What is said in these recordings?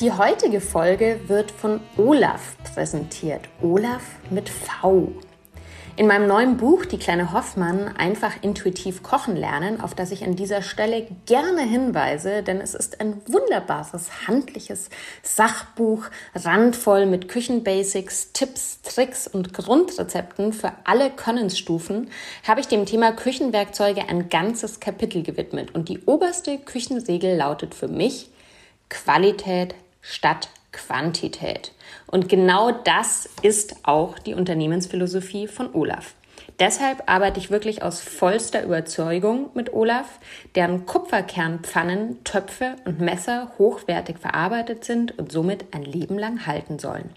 Die heutige Folge wird von Olaf präsentiert. Olaf mit V. In meinem neuen Buch Die kleine Hoffmann einfach intuitiv kochen lernen, auf das ich an dieser Stelle gerne hinweise, denn es ist ein wunderbares handliches Sachbuch, randvoll mit Küchenbasics, Tipps, Tricks und Grundrezepten für alle Könnensstufen, habe ich dem Thema Küchenwerkzeuge ein ganzes Kapitel gewidmet und die oberste Küchenregel lautet für mich Qualität statt Quantität. Und genau das ist auch die Unternehmensphilosophie von Olaf. Deshalb arbeite ich wirklich aus vollster Überzeugung mit Olaf, deren Kupferkernpfannen, Töpfe und Messer hochwertig verarbeitet sind und somit ein Leben lang halten sollen.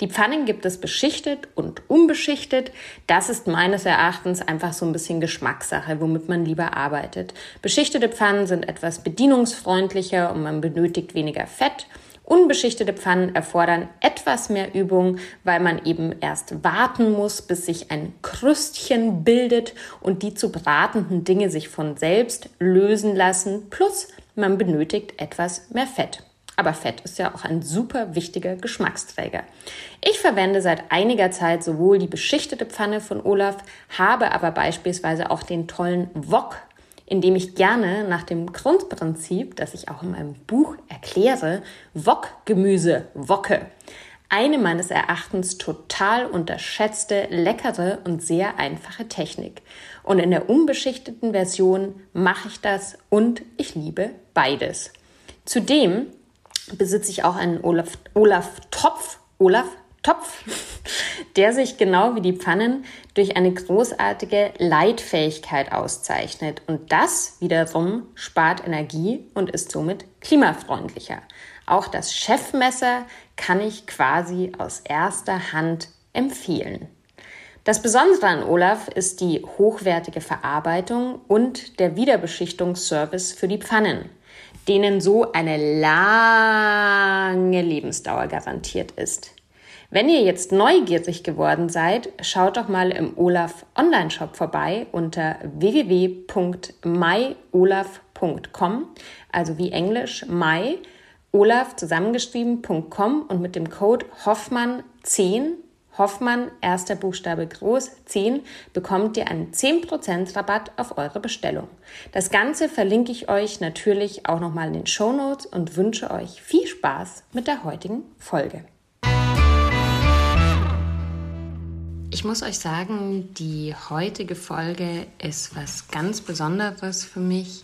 Die Pfannen gibt es beschichtet und unbeschichtet. Das ist meines Erachtens einfach so ein bisschen Geschmackssache, womit man lieber arbeitet. Beschichtete Pfannen sind etwas bedienungsfreundlicher und man benötigt weniger Fett. Unbeschichtete Pfannen erfordern etwas mehr Übung, weil man eben erst warten muss, bis sich ein Krüstchen bildet und die zu bratenden Dinge sich von selbst lösen lassen. Plus man benötigt etwas mehr Fett. Aber Fett ist ja auch ein super wichtiger Geschmacksträger. Ich verwende seit einiger Zeit sowohl die beschichtete Pfanne von Olaf, habe aber beispielsweise auch den tollen Wok indem ich gerne nach dem Grundprinzip, das ich auch in meinem Buch erkläre, Wok-Gemüse wocke. Eine meines Erachtens total unterschätzte, leckere und sehr einfache Technik. Und in der unbeschichteten Version mache ich das und ich liebe beides. Zudem besitze ich auch einen Olaf, Olaf Olaf Topf, der sich genau wie die Pfannen durch eine großartige Leitfähigkeit auszeichnet. Und das wiederum spart Energie und ist somit klimafreundlicher. Auch das Chefmesser kann ich quasi aus erster Hand empfehlen. Das Besondere an Olaf ist die hochwertige Verarbeitung und der Wiederbeschichtungsservice für die Pfannen, denen so eine lange Lebensdauer garantiert ist. Wenn ihr jetzt neugierig geworden seid, schaut doch mal im Olaf Online-Shop vorbei unter www.myolaf.com, also wie Englisch my, Olaf zusammengeschrieben.com und mit dem Code Hoffmann 10 Hoffmann, erster Buchstabe groß, 10, bekommt ihr einen 10% Rabatt auf eure Bestellung. Das Ganze verlinke ich euch natürlich auch nochmal in den Show Notes und wünsche euch viel Spaß mit der heutigen Folge. Ich muss euch sagen, die heutige Folge ist was ganz Besonderes für mich.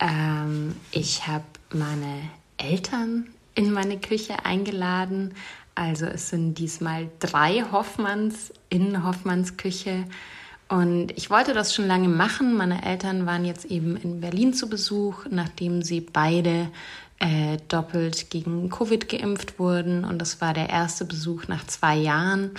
Ähm, ich habe meine Eltern in meine Küche eingeladen. Also es sind diesmal drei Hoffmanns in Hoffmanns Küche. Und ich wollte das schon lange machen. Meine Eltern waren jetzt eben in Berlin zu Besuch, nachdem sie beide äh, doppelt gegen Covid geimpft wurden. Und das war der erste Besuch nach zwei Jahren.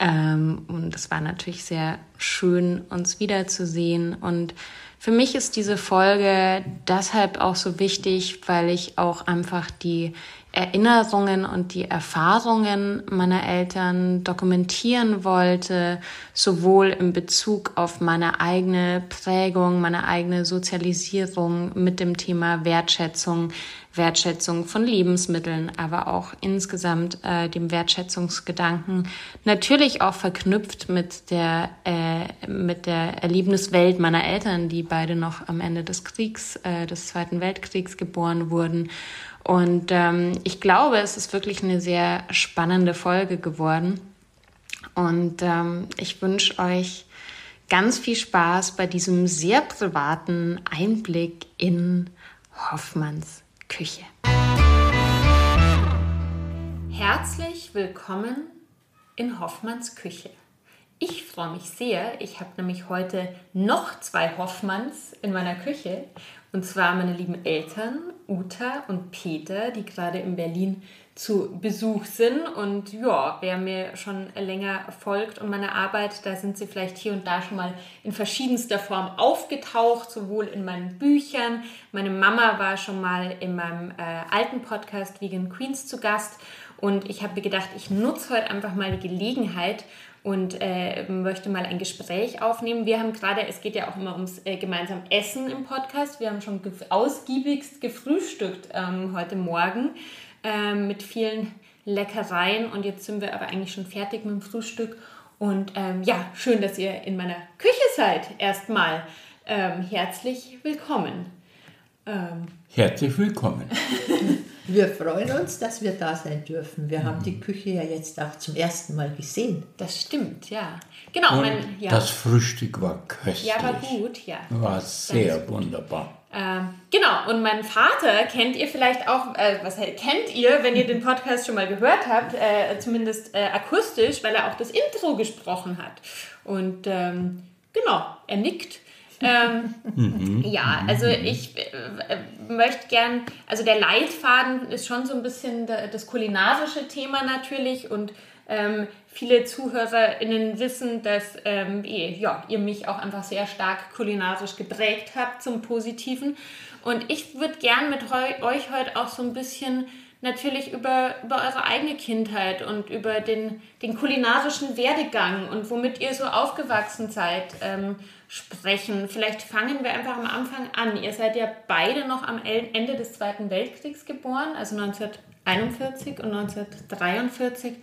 Ähm, und es war natürlich sehr schön, uns wiederzusehen. Und für mich ist diese Folge deshalb auch so wichtig, weil ich auch einfach die Erinnerungen und die Erfahrungen meiner Eltern dokumentieren wollte, sowohl in Bezug auf meine eigene Prägung, meine eigene Sozialisierung mit dem Thema Wertschätzung, Wertschätzung von Lebensmitteln, aber auch insgesamt äh, dem Wertschätzungsgedanken, natürlich auch verknüpft mit der, äh, mit der Erlebniswelt meiner Eltern, die beide noch am Ende des Kriegs, äh, des Zweiten Weltkriegs geboren wurden. Und ähm, ich glaube, es ist wirklich eine sehr spannende Folge geworden. Und ähm, ich wünsche euch ganz viel Spaß bei diesem sehr privaten Einblick in Hoffmanns Küche. Herzlich willkommen in Hoffmanns Küche. Ich freue mich sehr. Ich habe nämlich heute noch zwei Hoffmanns in meiner Küche Und zwar meine lieben Eltern, Uta und Peter, die gerade in Berlin zu Besuch sind. Und ja, wer mir schon länger folgt und meine Arbeit, da sind sie vielleicht hier und da schon mal in verschiedenster Form aufgetaucht, sowohl in meinen Büchern. Meine Mama war schon mal in meinem äh, alten Podcast Vegan Queens zu Gast. Und ich habe mir gedacht, ich nutze heute einfach mal die Gelegenheit und äh, möchte mal ein Gespräch aufnehmen. Wir haben gerade, es geht ja auch immer ums äh, gemeinsam Essen im Podcast. Wir haben schon ge ausgiebigst gefrühstückt ähm, heute Morgen äh, mit vielen Leckereien und jetzt sind wir aber eigentlich schon fertig mit dem Frühstück. Und ähm, ja, schön, dass ihr in meiner Küche seid. Erstmal ähm, herzlich willkommen. Ähm, herzlich willkommen. Wir freuen uns, dass wir da sein dürfen. Wir haben die Küche ja jetzt auch zum ersten Mal gesehen. Das stimmt, ja. Genau. Und mein, ja. Das Frühstück war köstlich. Ja, war gut, ja. War sehr wunderbar. Ähm, genau, und meinen Vater kennt ihr vielleicht auch, äh, was kennt ihr, wenn ihr den Podcast schon mal gehört habt, äh, zumindest äh, akustisch, weil er auch das Intro gesprochen hat. Und ähm, genau, er nickt. Ähm, mhm. Ja, also ich äh, möchte gern, also der Leitfaden ist schon so ein bisschen das kulinarische Thema natürlich und ähm, viele ZuhörerInnen wissen, dass ähm, ihr, ja, ihr mich auch einfach sehr stark kulinarisch geprägt habt zum Positiven. Und ich würde gern mit euch heute auch so ein bisschen natürlich über, über eure eigene Kindheit und über den, den kulinarischen Werdegang und womit ihr so aufgewachsen seid ähm, sprechen. Vielleicht fangen wir einfach am Anfang an. Ihr seid ja beide noch am Ende des Zweiten Weltkriegs geboren, also 1941 und 1943.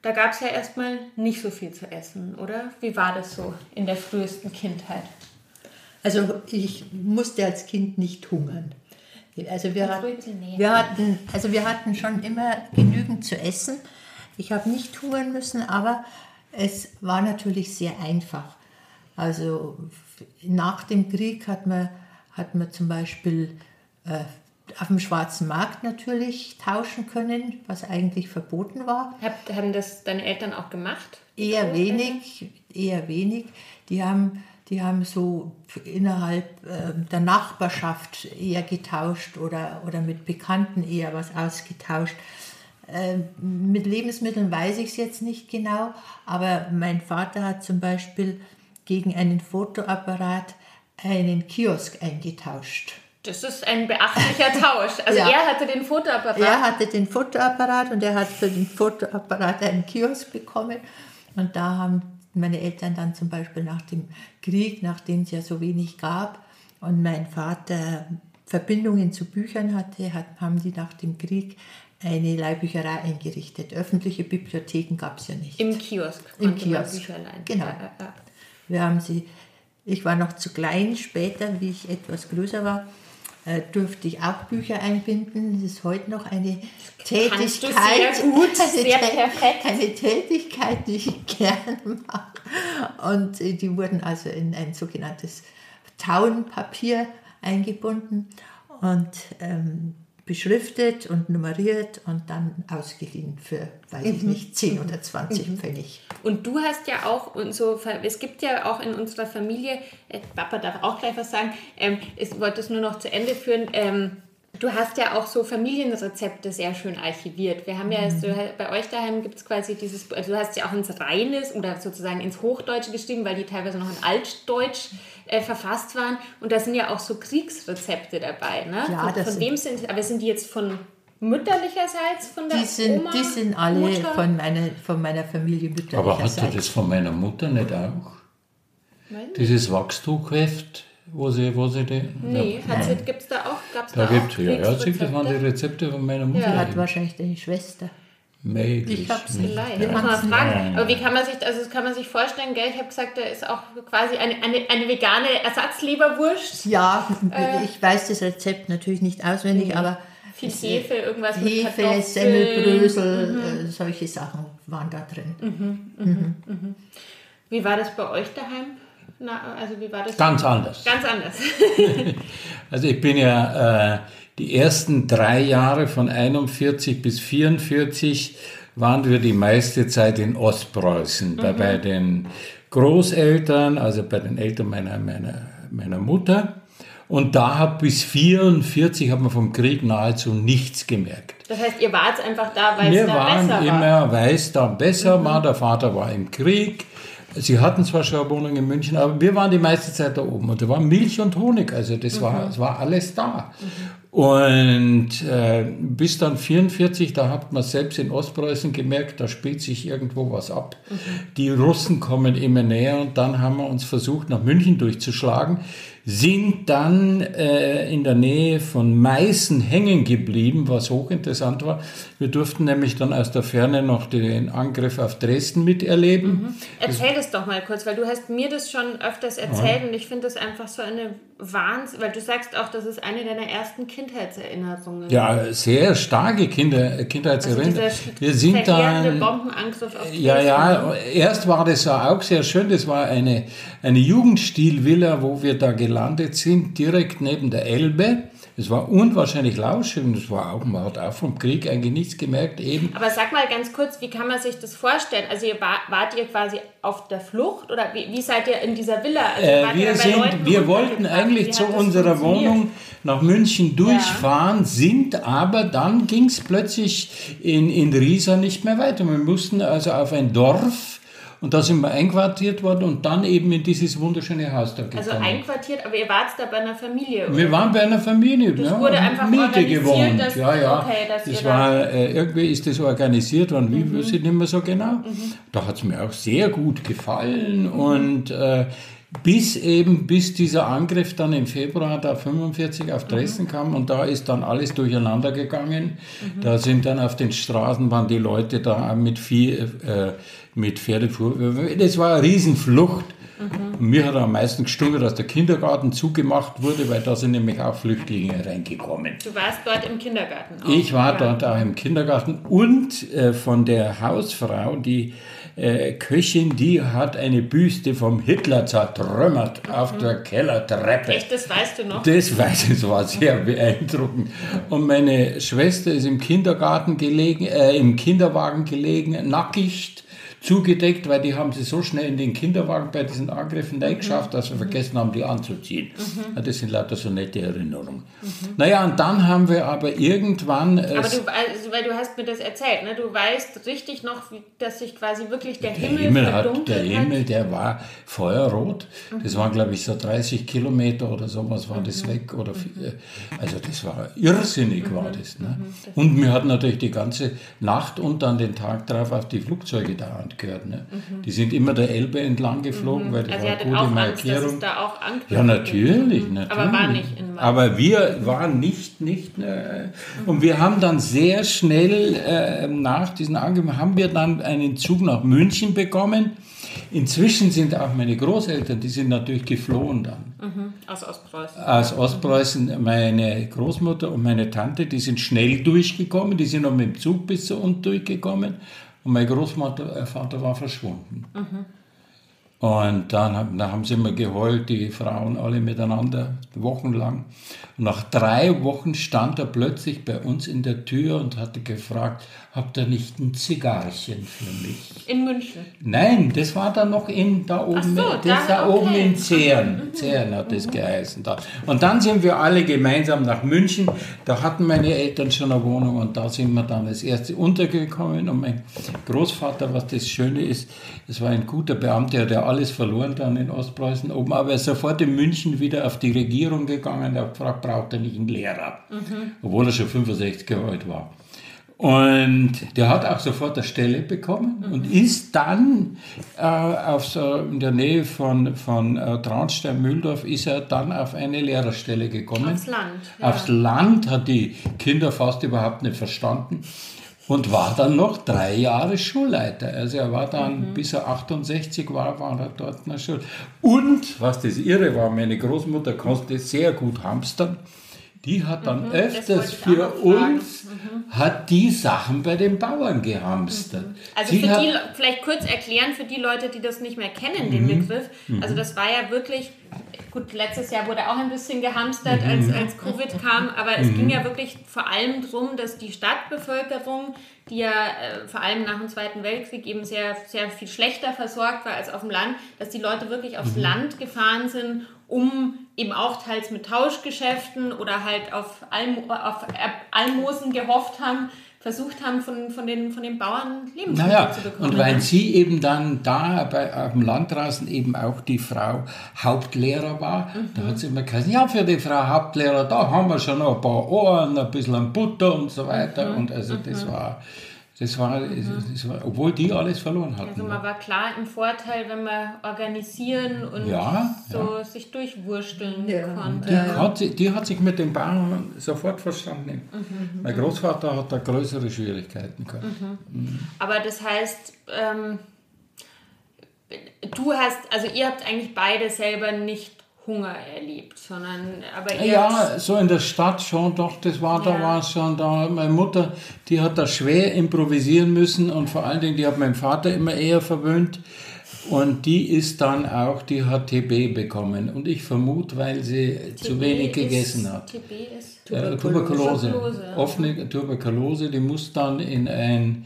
Da gab es ja erstmal nicht so viel zu essen, oder? Wie war das so in der frühesten Kindheit? Also ich musste als Kind nicht hungern. Also wir, hat, wir, hatten, also wir hatten schon immer genügend zu essen. Ich habe nicht hungern müssen, aber es war natürlich sehr einfach. Also nach dem Krieg hat man, hat man zum Beispiel äh, auf dem schwarzen Markt natürlich tauschen können, was eigentlich verboten war. Hab, haben das deine Eltern auch gemacht? Eher wenig, eher wenig. Die haben die haben so innerhalb äh, der Nachbarschaft eher getauscht oder, oder mit Bekannten eher was ausgetauscht. Äh, mit Lebensmitteln weiß ich es jetzt nicht genau, aber mein Vater hat zum Beispiel gegen einen Fotoapparat einen Kiosk eingetauscht. Das ist ein beachtlicher Tausch. Also ja. er hatte den Fotoapparat. Er hatte den Fotoapparat und er hat für den Fotoapparat einen Kiosk bekommen. Und da haben meine Eltern dann zum Beispiel nach dem Krieg, nachdem es ja so wenig gab und mein Vater Verbindungen zu Büchern hatte, hat, haben die nach dem Krieg eine Leihbücherei eingerichtet. Öffentliche Bibliotheken gab es ja nicht. Im Kiosk. Im Kiosk. Genau. Ja, ja. Wir haben sie, ich war noch zu klein später, wie ich etwas größer war, äh, durfte ich auch Bücher einbinden. Das ist heute noch eine Tätigkeit, sehr gut, sehr perfekt. eine Tätigkeit, die ich gerne mache. Und äh, die wurden also in ein sogenanntes Tauenpapier eingebunden. Und ähm, beschriftet und nummeriert und dann ausgeliehen für, weiß ich mhm. nicht, 10 oder 20 mhm. Pfennig. Und du hast ja auch, und so, es gibt ja auch in unserer Familie, äh, Papa darf auch gleich was sagen, ähm, ich wollte es nur noch zu Ende führen, ähm, Du hast ja auch so Familienrezepte sehr schön archiviert. Wir haben ja, mhm. so, bei euch daheim gibt es quasi dieses, also du hast ja auch ins Reines oder sozusagen ins Hochdeutsche geschrieben, weil die teilweise noch in Altdeutsch äh, verfasst waren. Und da sind ja auch so Kriegsrezepte dabei. Ne? Ja, von, von wem sind, aber sind die jetzt von mütterlicherseits von der die sind, Oma? Die sind alle von meiner, von meiner Familie mütterlicherseits. Aber hast du das von meiner Mutter nicht auch? Nein? Dieses Wachstuchheft? Wo sie, wo sie die. Nee, ja, gibt es da auch? Gab's da, da gibt es, ja, ja, das waren die Rezepte von meiner Mutter. Ja, hat wahrscheinlich deine Schwester. Möglich. Ich hab's vielleicht. Ich muss mal fragen. Aber wie kann man sich, also das kann man sich vorstellen, gell? Ich habe gesagt, da ist auch quasi eine, eine, eine vegane Ersatzleberwurst. Ja, äh, ich weiß das Rezept natürlich nicht auswendig, mhm. aber viel Hefe, irgendwas Hefe, mit Semmelbrösel, mhm. Äh, solche Sachen waren da drin. Mhm, mhm, mhm, mhm. Wie war das bei euch daheim? Na, also wie war das? Ganz anders. Ganz anders. also ich bin ja äh, die ersten drei Jahre von 41 bis 44 waren wir die meiste Zeit in Ostpreußen, mhm. bei, bei den Großeltern, also bei den Eltern meiner, meiner, meiner Mutter. Und da hat bis 1944 hat man vom Krieg nahezu nichts gemerkt. Das heißt, ihr wart einfach da, weil es da besser war? Wir waren immer, weil es da besser mhm. war. Der Vater war im Krieg. Sie hatten zwar schon Wohnung in München, aber wir waren die meiste Zeit da oben. Und da war Milch und Honig, also das, mhm. war, das war alles da. Mhm. Und äh, bis dann 44, da hat man selbst in Ostpreußen gemerkt, da spielt sich irgendwo was ab. Mhm. Die Russen kommen immer näher und dann haben wir uns versucht, nach München durchzuschlagen sind dann äh, in der Nähe von Meißen hängen geblieben, was hochinteressant war. Wir durften nämlich dann aus der Ferne noch den Angriff auf Dresden miterleben. Mhm. Erzähl das, das doch mal kurz, weil du hast mir das schon öfters erzählt ja. und ich finde das einfach so eine Wahnsinn, weil du sagst auch, das ist eine deiner ersten Kindheitserinnerungen. Ja, sehr starke Kinder, Kindheitserinnerungen. Also Wir sind dann Bombenangriff auf Ja, ja, erst war das auch sehr schön, das war eine, eine Jugendstilvilla, wo wir da gelandet sind, direkt neben der Elbe. Es war unwahrscheinlich lauschig und es war auch, man hat auch vom Krieg eigentlich nichts gemerkt eben. Aber sag mal ganz kurz, wie kann man sich das vorstellen? Also ihr war, wart ihr quasi auf der Flucht oder wie, wie seid ihr in dieser Villa? Also äh, wir sind, wir wollten eigentlich zu unserer Wohnung nach München durchfahren, ja. sind aber dann ging es plötzlich in, in Riesa nicht mehr weiter. Wir mussten also auf ein Dorf und da sind wir einquartiert worden und dann eben in dieses wunderschöne Haus da gekommen. Also einquartiert, aber ihr wart da bei einer Familie, oder? Wir waren bei einer Familie. Das ja, wurde einfach Miete gewohnt. Dass, ja, ja. Okay, dass das war, äh, irgendwie ist das organisiert worden, wie, mhm. weiß ich nicht mehr so genau. Mhm. Da hat es mir auch sehr gut gefallen mhm. und äh, bis eben, bis dieser Angriff dann im Februar da 45 auf Dresden mhm. kam und da ist dann alles durcheinander gegangen. Mhm. Da sind dann auf den Straßen waren die Leute da mit vier, äh, mit Pferdefuhr. Das war eine Riesenflucht. Mhm. Mir hat am meisten gestunken, dass der Kindergarten zugemacht wurde, weil da sind nämlich auch Flüchtlinge reingekommen. Du warst dort im Kindergarten auch? Ich war ja. dort auch im Kindergarten und äh, von der Hausfrau, die äh, Köchin, die hat eine Büste vom Hitler zertrümmert mhm. auf der Kellertreppe. Echt, das weißt du noch? Das weiß ich, das war sehr beeindruckend. Und meine Schwester ist im Kindergarten gelegen, äh, im Kinderwagen gelegen, nackig zugedeckt, weil die haben sie so schnell in den Kinderwagen bei diesen Angriffen mhm. geschafft, dass wir vergessen haben, die anzuziehen. Mhm. das sind lauter so nette Erinnerungen. Mhm. Naja, und dann haben wir aber irgendwann... aber du, also, weil du hast mir das erzählt, ne? du weißt richtig noch, dass sich quasi wirklich der, der Himmel, Himmel hat, Der Himmel, der war feuerrot. Mhm. Das waren, glaube ich, so 30 Kilometer oder sowas war das mhm. weg. Oder viel, also das war irrsinnig, war mhm. das. Ne? Und wir hatten natürlich die ganze Nacht und dann den Tag drauf auf die Flugzeuge da gehört. Ne? Mhm. Die sind immer der Elbe entlang geflogen, mhm. weil das also war gute Markierung. Angst, da auch ja, natürlich, mhm. natürlich. Aber war nicht in Mainz. Aber wir waren nicht, nicht. Äh, und wir haben dann sehr schnell äh, nach diesen Angriffen, haben wir dann einen Zug nach München bekommen. Inzwischen sind auch meine Großeltern, die sind natürlich geflohen dann. Mhm, aus Ostpreußen. Aus Ostpreußen. Meine Großmutter und meine Tante, die sind schnell durchgekommen, die sind noch mit dem Zug bis zu uns durchgekommen. Und mein Großvater äh, war verschwunden. Mhm. Und dann, dann haben sie immer geheult, die Frauen alle miteinander, wochenlang. Und nach drei Wochen stand er plötzlich bei uns in der Tür und hatte gefragt, habt ihr nicht ein Zigarrchen für mich? In München? Nein, das war dann noch in, da oben, so, das da, da okay. oben in. Mhm. Zern hat das mhm. geheißen. Da. Und dann sind wir alle gemeinsam nach München. Da hatten meine Eltern schon eine Wohnung und da sind wir dann als erste untergekommen. Und mein Großvater, was das Schöne ist, es war ein guter Beamter, der alles verloren dann in Ostpreußen oben, aber er ist sofort in München wieder auf die Regierung gegangen, er hat gefragt, braucht er nicht einen Lehrer, mhm. obwohl er schon 65 Jahre alt war. Und der hat auch sofort eine Stelle bekommen mhm. und ist dann äh, auf so, in der Nähe von, von äh, Traunstein-Mühldorf ist er dann auf eine Lehrerstelle gekommen. Aufs Land. Ja. Aufs Land hat die Kinder fast überhaupt nicht verstanden und war dann noch drei Jahre Schulleiter. Also er war dann, mhm. bis er 68 war, war er dort in der Schule. Und, was das Irre war, meine Großmutter konnte sehr gut hamstern. Die hat dann mhm, öfters für uns, mhm. hat die Sachen bei den Bauern gehamstert. Mhm. Also Sie für die, vielleicht kurz erklären für die Leute, die das nicht mehr kennen, den mhm. Begriff. Also mhm. das war ja wirklich gut, letztes Jahr wurde auch ein bisschen gehamstert, als, als Covid kam, aber es ging ja wirklich vor allem darum, dass die Stadtbevölkerung, die ja äh, vor allem nach dem Zweiten Weltkrieg eben sehr, sehr viel schlechter versorgt war als auf dem Land, dass die Leute wirklich aufs Land gefahren sind um eben auch teils mit Tauschgeschäften oder halt auf, Alm auf Almosen gehofft haben, versucht haben, von, von, den, von den Bauern Lebensmittel naja, zu bekommen. Und weil ne? sie eben dann da bei, auf dem Land draußen eben auch die Frau Hauptlehrer war, mhm. da hat sie immer gesagt, ja, für die Frau Hauptlehrer, da haben wir schon noch ein paar Ohren, ein bisschen Butter und so weiter. Mhm. Und also das mhm. war das war, mhm. das war, obwohl die alles verloren hatten. Also man war klar im Vorteil, wenn man organisieren und ja, so ja. sich durchwursteln ja. konnte. Die hat, die hat sich mit den Bauern sofort verstanden. Mhm. Mein Großvater hat da größere Schwierigkeiten gehabt. Mhm. mhm. Aber das heißt, ähm, du hast, also ihr habt eigentlich beide selber nicht Hunger erlebt, sondern aber eher Ja, so in der Stadt schon, doch, das war, ja. da war es schon da. Meine Mutter, die hat da schwer improvisieren müssen und vor allen Dingen, die hat meinen Vater immer eher verwöhnt. Und die ist dann auch, die hat TB bekommen. Und ich vermute, weil sie TB zu wenig gegessen hat. TB ist äh, Tuberkulose. Tuberkulose. Offene Tuberkulose, die muss dann in ein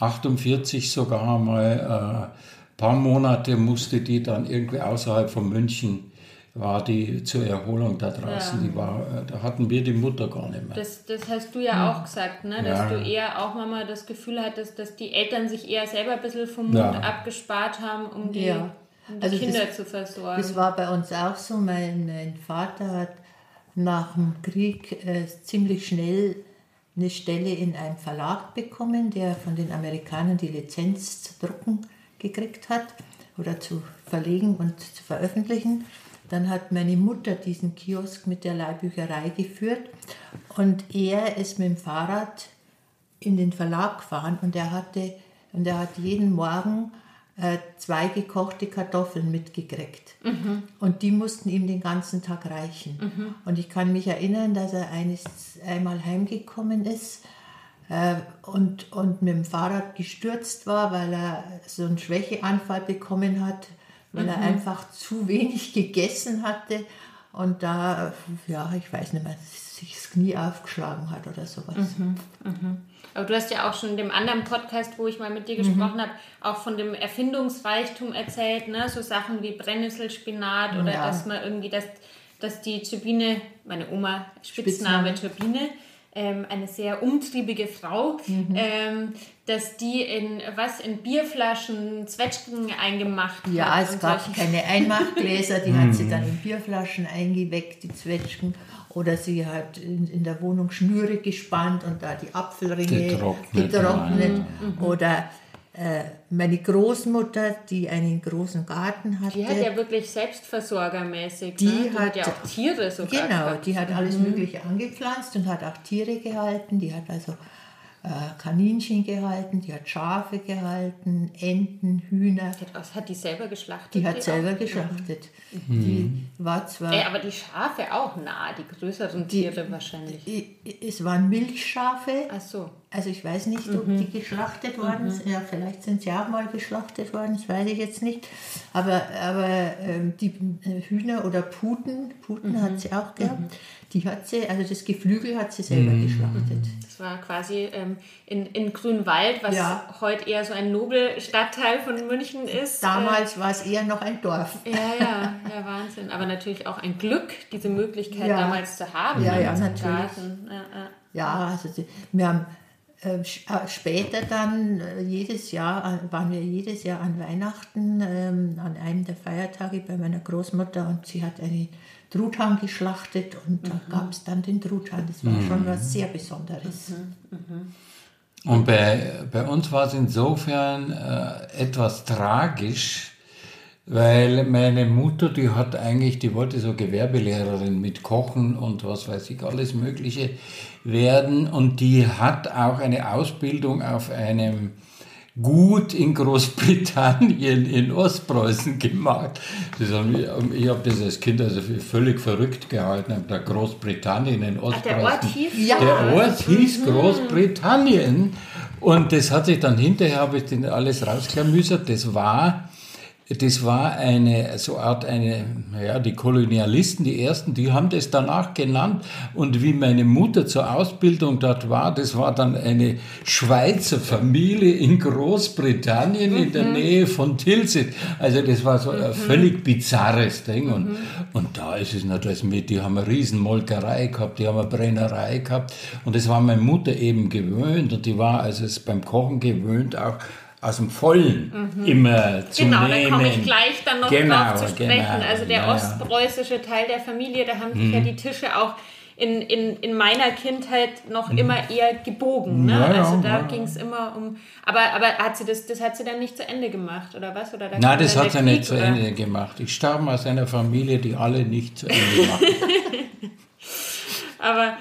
48 sogar mal, äh, paar Monate musste die dann irgendwie außerhalb von München war die zur Erholung da draußen, ja. die war, äh, da hatten wir die Mutter gar nicht mehr. Das, das hast du ja, ja. auch gesagt, ne? dass ja. du eher auch Mama das Gefühl hattest, dass die Eltern sich eher selber ein bisschen vom Mund abgespart haben, um die, um die also Kinder das, zu versorgen. Das war bei uns auch so. Mein, mein Vater hat nach dem Krieg äh, ziemlich schnell eine Stelle in einem Verlag bekommen, der von den Amerikanern die Lizenz zu drucken gekriegt hat oder zu verlegen und zu veröffentlichen. Dann hat meine Mutter diesen Kiosk mit der Leihbücherei geführt und er ist mit dem Fahrrad in den Verlag gefahren und er hatte und er hat jeden Morgen äh, zwei gekochte Kartoffeln mitgekriegt. Mhm. Und die mussten ihm den ganzen Tag reichen. Mhm. Und ich kann mich erinnern, dass er eines, einmal heimgekommen ist äh, und, und mit dem Fahrrad gestürzt war, weil er so einen Schwächeanfall bekommen hat weil mhm. er einfach zu wenig gegessen hatte und da, ja, ich weiß nicht mehr, sich das Knie aufgeschlagen hat oder sowas. Mhm. Mhm. Aber du hast ja auch schon in dem anderen Podcast, wo ich mal mit dir gesprochen mhm. habe, auch von dem Erfindungsreichtum erzählt, ne? so Sachen wie Brennnesselspinat oder ja. dass man irgendwie, dass, dass die Turbine, meine Oma, Spitzname, Spitzname. Turbine, ähm, eine sehr umtriebige Frau, mhm. ähm, dass die in was in Bierflaschen Zwetschgen eingemacht ja, hat. Ja, es gab solche. keine Einmachgläser, die hat sie dann in Bierflaschen eingeweckt, die Zwetschgen. Oder sie hat in, in der Wohnung Schnüre gespannt und da die Apfelringe getrocknet. getrocknet. Mhm. Oder meine Großmutter, die einen großen Garten hatte. Die hat ja wirklich selbstversorgermäßig. Die, ne? die hat, hat, ja auch Tiere sogar. Genau, gehabt. die hat alles mhm. Mögliche angepflanzt und hat auch Tiere gehalten. Die hat also äh, Kaninchen gehalten, die hat Schafe gehalten, Enten, Hühner. Was hat die selber geschlachtet? Die hat die selber auch? geschlachtet. Mhm. Die war zwar. Ey, aber die Schafe auch nah, die größeren Tiere die, wahrscheinlich. Es waren Milchschafe. Ach so. Also ich weiß nicht, ob mhm. die geschlachtet worden mhm. sind. Ja, vielleicht sind sie auch mal geschlachtet worden, das weiß ich jetzt nicht. Aber, aber ähm, die äh, Hühner oder Puten, Puten mhm. hat sie auch gehabt. Die hat sie, also das Geflügel hat sie selber mhm. geschlachtet. Das war quasi ähm, in, in Grünwald, was ja. heute eher so ein Nobelstadtteil von München ist. Damals äh, war es eher noch ein Dorf. Ja, ja, ja, Wahnsinn. Aber natürlich auch ein Glück, diese Möglichkeit ja. damals zu haben. Ja, ja, natürlich. Ja, ja. also die, wir haben äh, äh, später dann äh, jedes Jahr, waren wir jedes Jahr an Weihnachten, ähm, an einem der Feiertage bei meiner Großmutter und sie hat eine Truthahn geschlachtet und mhm. da gab es dann den Truthahn. Das war mhm. schon was sehr Besonderes. Mhm. mhm. Und bei, bei uns war es insofern äh, etwas tragisch, weil meine Mutter, die hat eigentlich, die wollte so Gewerbelehrerin mit Kochen und was weiß ich, alles Mögliche werden. Und die hat auch eine Ausbildung auf einem gut in Großbritannien, in Ostpreußen gemacht. Haben, ich habe das als Kind also völlig verrückt gehalten, da Großbritannien in Ostpreußen. der Ort hieß, ja. der Ort hieß mhm. Großbritannien. Und das hat sich dann hinterher, habe ich den alles rausklamüsert, das war das war eine so Art eine, naja, die Kolonialisten, die ersten, die haben das danach genannt. Und wie meine Mutter zur Ausbildung dort war, das war dann eine Schweizer Familie in Großbritannien mhm. in der mhm. Nähe von Tilsit. Also das war so ein mhm. völlig bizarres Ding. Und, mhm. und da ist es natürlich mit, die haben eine riesen Molkerei gehabt, die haben eine Brennerei gehabt. Und das war meine Mutter eben gewöhnt. Und die war also beim Kochen gewöhnt auch aus dem Vollen mhm. immer zu genau, nehmen. Genau, da komme ich gleich dann noch genau, drauf zu sprechen. Genau, also der ja, ostpreußische Teil der Familie, da haben sich mhm. ja die Tische auch in, in, in meiner Kindheit noch mhm. immer eher gebogen. Ne? Ja, also da ja. ging es immer um. Aber, aber hat sie das, das hat sie dann nicht zu Ende gemacht, oder was? Oder da Nein, das hat sie nicht zu Ende gemacht. Ich stamme aus einer Familie, die alle nicht zu Ende machen. aber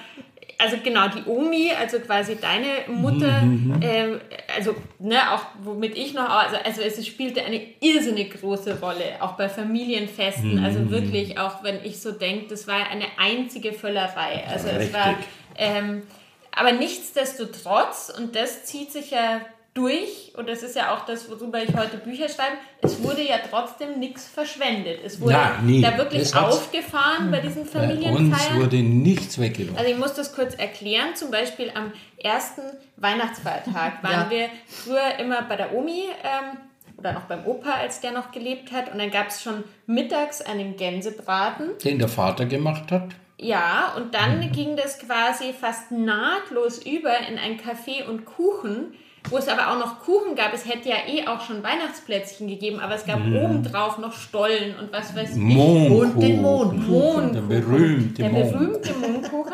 also genau, die Omi, also quasi deine Mutter, mhm. äh, also ne, auch womit ich noch, also, also es spielte eine irrsinnig große Rolle, auch bei Familienfesten, mhm. also wirklich, auch wenn ich so denke, das war eine einzige Völlerei. Also Richtig. es war, ähm, aber nichtsdestotrotz, und das zieht sich ja durch, und das ist ja auch das, worüber ich heute Bücher schreibe, es wurde ja trotzdem nichts verschwendet. Es wurde ja, da wirklich aufgefahren bei diesen Familienfeiern. Bei uns wurde nichts weggenommen. Also ich muss das kurz erklären. Zum Beispiel am ersten Weihnachtsfeiertag waren ja. wir früher immer bei der Omi ähm, oder noch beim Opa, als der noch gelebt hat. Und dann gab es schon mittags einen Gänsebraten. Den der Vater gemacht hat. Ja, und dann mhm. ging das quasi fast nahtlos über in ein Kaffee und Kuchen wo es aber auch noch Kuchen gab. Es hätte ja eh auch schon Weihnachtsplätzchen gegeben, aber es gab mm. obendrauf noch Stollen und was weiß ich. Mondkuchen. Und den Mondkuchen. Mondkuchen. Der berühmte, der berühmte Mondkuchen.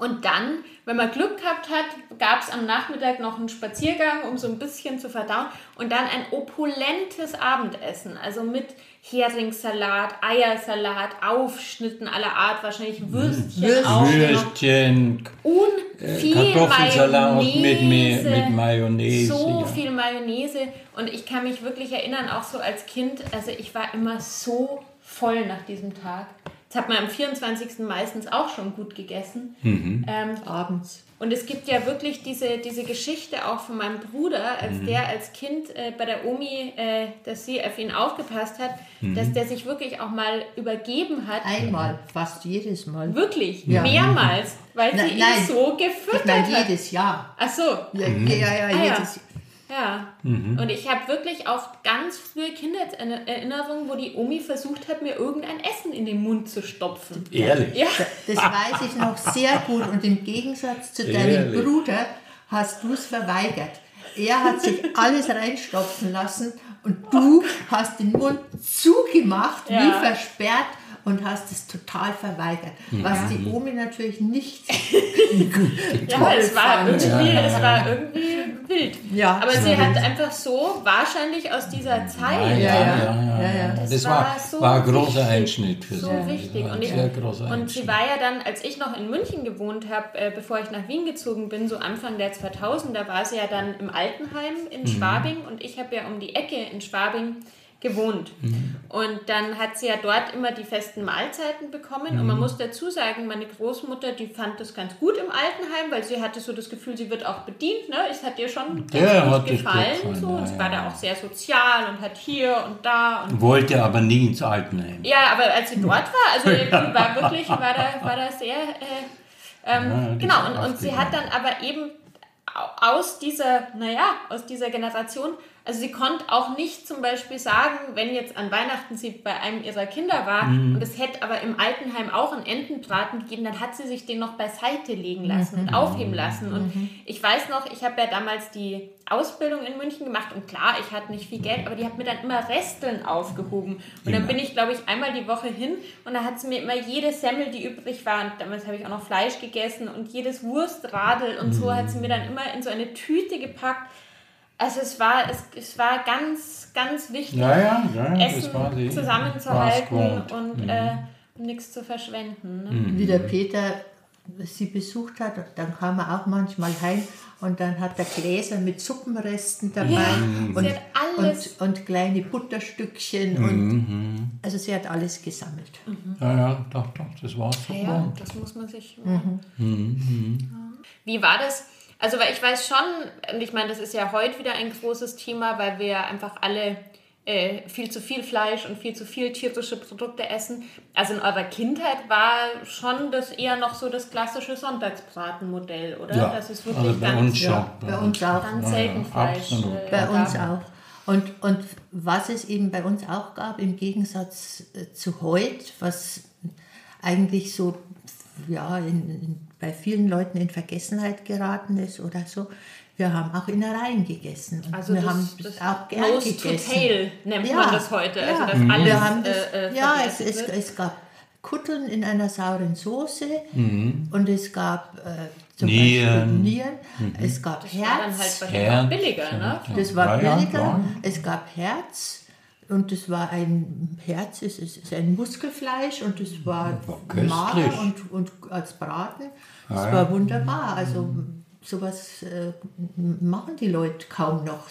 Und dann, wenn man Glück gehabt hat, gab es am Nachmittag noch einen Spaziergang, um so ein bisschen zu verdauen. Und dann ein opulentes Abendessen, also mit Heringssalat, Eiersalat, Aufschnitten aller Art, wahrscheinlich Würstchen, Würstchen auch. Würstchen, und äh, viel Kartoffelsalat Mayonnaise, mit, mit Mayonnaise. So ja. viel Mayonnaise. Und ich kann mich wirklich erinnern, auch so als Kind, also ich war immer so voll nach diesem Tag. Das hat man am 24. meistens auch schon gut gegessen. Mhm. Ähm, Abends. Und es gibt ja wirklich diese, diese Geschichte auch von meinem Bruder, als mhm. der als Kind äh, bei der Omi, äh, dass sie auf ihn aufgepasst hat, mhm. dass der sich wirklich auch mal übergeben hat. Einmal, fast jedes Mal. Wirklich? Ja. Mehrmals, weil na, sie ihn nein, so gefüttert ich meine, jedes Jahr. Ach so. Ja, ja, ja, ah, jedes Jahr. Ja. Mhm. Und ich habe wirklich auch ganz frühe Kindererinnerungen, wo die Omi versucht hat, mir irgendein Essen in den Mund zu stopfen. Ehrlich? Ja. Das weiß ich noch sehr gut. Und im Gegensatz zu deinem Ehrlich? Bruder hast du es verweigert. Er hat sich alles reinstopfen lassen und du hast den Mund zugemacht, ja. wie versperrt und hast es total verweigert. Ja. Was die Omi natürlich nicht ja, es war, irgendwie, ja. es war irgendwie wild. Ja, Aber sie hat einfach so, wahrscheinlich aus dieser Zeit. Ja, ja, ja. ja, Das, das, war, war, so war ein großer wichtig, Einschnitt für sie. So wichtig. Und, ich, und sie war ja dann, als ich noch in München gewohnt habe, äh, bevor ich nach Wien gezogen bin, so Anfang der 2000er, war sie ja dann im Altenheim in mhm. Schwabing und ich habe ja um die Ecke in Schwabing gewohnt. Mhm. Und dann hat sie ja dort immer die festen Mahlzeiten bekommen. Mhm. Und man mhm. muss dazu sagen, meine Großmutter, die fand das ganz gut im Altenheim, weil sie hatte so das Gefühl, sie wird auch bedient. Ne? Es hat ihr schon ja, gut gefallen. Gut so. Und sie war da auch sehr sozial und hat hier und da. Und Wollte aber nie ins Altenheim. Ja, aber als sie dort war, also die war wirklich, war da, war da sehr... Äh, ähm, genau, und, und sie hat dann aber eben aus dieser, naja, aus dieser Generation also sie konnte auch nicht zum Beispiel sagen, wenn jetzt an Weihnachten sie bei einem ihrer Kinder war mhm. und es hätte aber im Altenheim auch einen Entenbraten gegeben, dann hat sie sich den noch beiseite legen lassen mhm. und aufheben lassen. Und mhm. ich weiß noch, ich habe ja damals die Ausbildung in München gemacht und klar, ich hatte nicht viel Geld, aber die hat mir dann immer Resteln aufgehoben. Und dann bin ich, glaube ich, einmal die Woche hin und da hat sie mir immer jede Semmel, die übrig war, und damals habe ich auch noch Fleisch gegessen und jedes Wurstradel und so hat sie mir dann immer in so eine Tüte gepackt also es war, es, es war ganz, ganz wichtig, ja, ja, ja, Essen zusammenzuhalten und mhm. äh, nichts zu verschwenden. Ne? Mhm. Wie der Peter sie besucht hat, dann kam er auch manchmal heim und dann hat er Gläser mit Suppenresten dabei ja, und, und, und, kleine Butterstückchen mhm. und also sie hat alles gesammelt. Mhm. Ja, ja, doch, doch, das war so. Ja, das muss man sich. Mhm. mhm. Wie war das? Also, weil ich weiß schon, und ich meine, das ist ja heute wieder ein großes Thema, weil wir einfach alle äh, viel zu viel Fleisch und viel zu viel tierische Produkte essen. Also in eurer Kindheit war schon das eher noch so das klassische Sonntagsbratenmodell, oder? Ja, das ist wirklich also bei ganz, uns schon. Ja, bei uns auch. ganz selten Fleisch. absolut. äh, Bei uns auch. Und, und was es eben bei uns auch gab, im Gegensatz äh, zu heute, was eigentlich so ja, in, in, bei vielen Leuten in Vergessenheit geraten ist oder so, wir haben auch Innereien gegessen. Und Also wir das, haben das auch gern Nose gegessen. to Tail nennt Ja, man das heute. Also ja. dass Mhm. alles Wir haben das, äh, äh, ja, es, es, es gab Kutteln in einer sauren Soße Mhm. und es gab äh, zum Nieren. Beispiel Nieren, Mhm. es gab das war dann halt Herz, Herz, billiger, ne? ja. das war Ja, ja, billiger, klar. es gab Herz und das war ein Herz, ist, ist, ist ein Muskelfleisch und das war köstlich. mager und, und als Braten. Das Ah, ja. war wunderbar. Also sowas äh, machen die Leute kaum noch.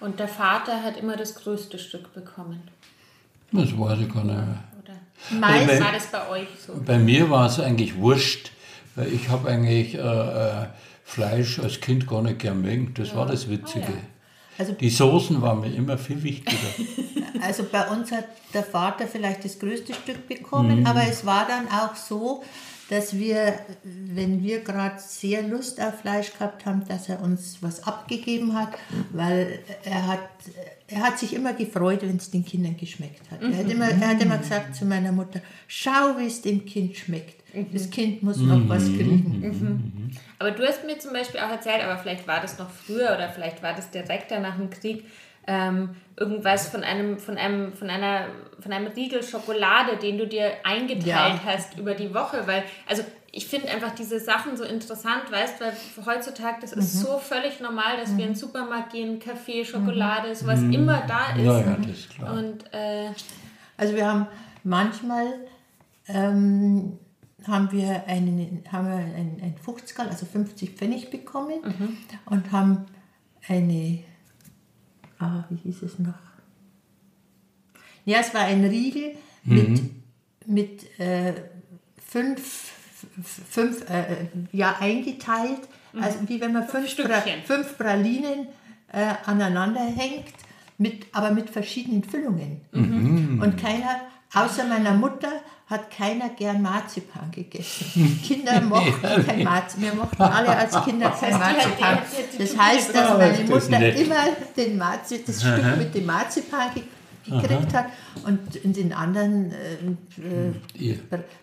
Und der Vater hat immer das größte Stück bekommen. Das weiß ich gar nicht. Oder Meist- Wie war das bei euch so? Bei mir war es eigentlich wurscht, weil ich habe eigentlich äh, äh, Fleisch als Kind gar nicht gern mögen. Das war das Witzige. Ah, ja. Also Die Soßen waren mir immer viel wichtiger. Also bei uns hat der Vater vielleicht das größte Stück bekommen, aber es war dann auch so, dass wir, wenn wir gerade sehr Lust auf Fleisch gehabt haben, dass er uns was abgegeben hat, weil er hat, er hat sich immer gefreut, wenn es den Kindern geschmeckt hat. Er, hat immer, er hat immer gesagt zu meiner Mutter, schau, wie es dem Kind schmeckt. Das Kind muss noch was kriegen. Aber du hast mir zum Beispiel auch erzählt, aber vielleicht war das noch früher oder vielleicht war das direkt nach dem Krieg, ähm, irgendwas von einem, von einem, von einer, von einem Riegel Schokolade, den du dir eingeteilt Ja. hast über die Woche, weil, also ich finde einfach diese Sachen so interessant, weißt, weil heutzutage das ist so völlig normal, dass wir in den Supermarkt gehen, Kaffee, Schokolade, sowas immer da ist. Ja, ja, das ist klar. Und äh, Also wir haben manchmal ähm, haben wir einen, haben wir ein, ein 50 also 50 Pfennig bekommen und haben eine, ah, wie hieß es noch? Ja, es war ein Riegel mit, mit äh, fünf, fünf äh, ja, eingeteilt, also wie wenn man fünf, pra, Stückchen. fünf Pralinen äh, aneinander hängt, mit, aber mit verschiedenen Füllungen. Und keiner, außer meiner Mutter, hat keiner gern Marzipan gegessen. Kinder mochten kein Marzipan. Wir mochten alle als Kinder kein Marzipan. Das heißt, dass Ah, meine Mutter immer den Marzi das Stück mit dem Marzipan ge gekriegt hat und in den anderen äh, äh,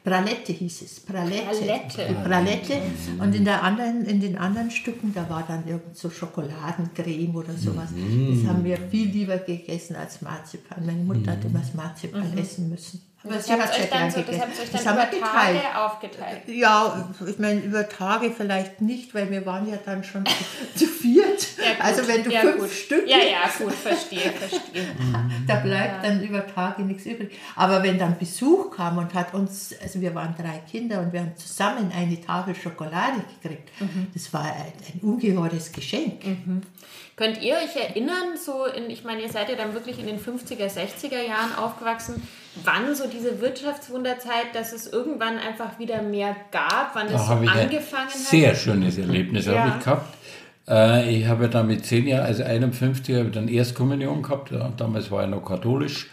Pralette hieß es. Pralette. Pralette. Und in, der anderen, in den anderen Stücken, da war dann irgend so Schokoladencreme oder sowas. Das haben wir viel lieber gegessen als Marzipan. Meine Mutter hat immer das Marzipan essen müssen. Aber das sie habt euch dann, so, das habt ihr euch Das dann über geteilt. Tage aufgeteilt. Ja, ich meine, über Tage vielleicht nicht, weil wir waren ja dann schon zu, viert. Ja, also wenn du ja, fünf gut. Stück Ja, ja, gut, verstehe, verstehe. da bleibt dann über Tage nichts übrig. Aber wenn dann Besuch kam und hat uns, also wir waren drei Kinder und wir haben zusammen eine Tafel Schokolade gekriegt, das war ein, ein ungeheures Geschenk. Könnt ihr euch erinnern, so in, ich meine, ihr seid ja dann wirklich in den 50er, 60er Jahren aufgewachsen, wann so diese Wirtschaftswunderzeit, dass es irgendwann einfach wieder mehr gab, wann es so angefangen hat? sehr schönes Erlebnis Ja. habe ich gehabt. Äh, ich habe ja dann mit zehn Jahren, also 51, habe ich dann Erstkommunion gehabt. Damals war ich noch katholisch.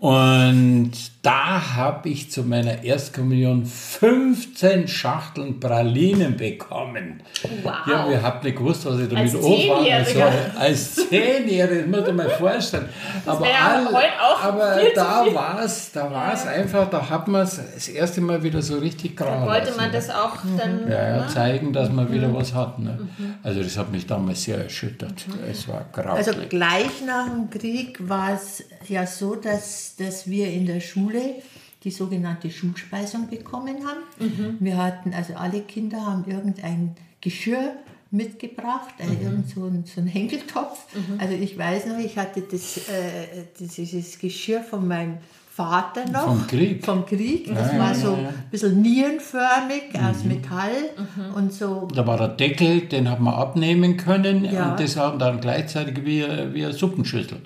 Und da habe ich zu meiner Erstkommunion 15 Schachteln Pralinen bekommen. Wow. Ja, wir habt nicht gewusst, was ich damit Als anfangen soll. Als Zehnjähriger, das muss ich mir vorstellen. aber wäre all- heute auch aber da war es da war's einfach, da hat man es das erste Mal wieder so richtig gerade. Wollte man das auch dann. Ja, ja, ne? zeigen, dass man wieder was hat. Ne? Also das hat mich damals sehr erschüttert. Es war grausig. Also gleich nach dem Krieg war es ja so, dass, dass wir in der Schule die sogenannte Schulspeisung bekommen haben. Wir hatten, also alle Kinder haben irgendein Geschirr mitgebracht, äh, irgend so ein, so ein Henkeltopf. Also ich weiß noch, ich hatte das, äh, dieses Geschirr von meinem Vater noch. Vom Krieg? Vom Krieg. Das Ja, war so ja, ja. ein bisschen nierenförmig aus Metall und so da war der Deckel, den hat man abnehmen können und das war dann gleichzeitig wie, wie eine Suppenschüssel.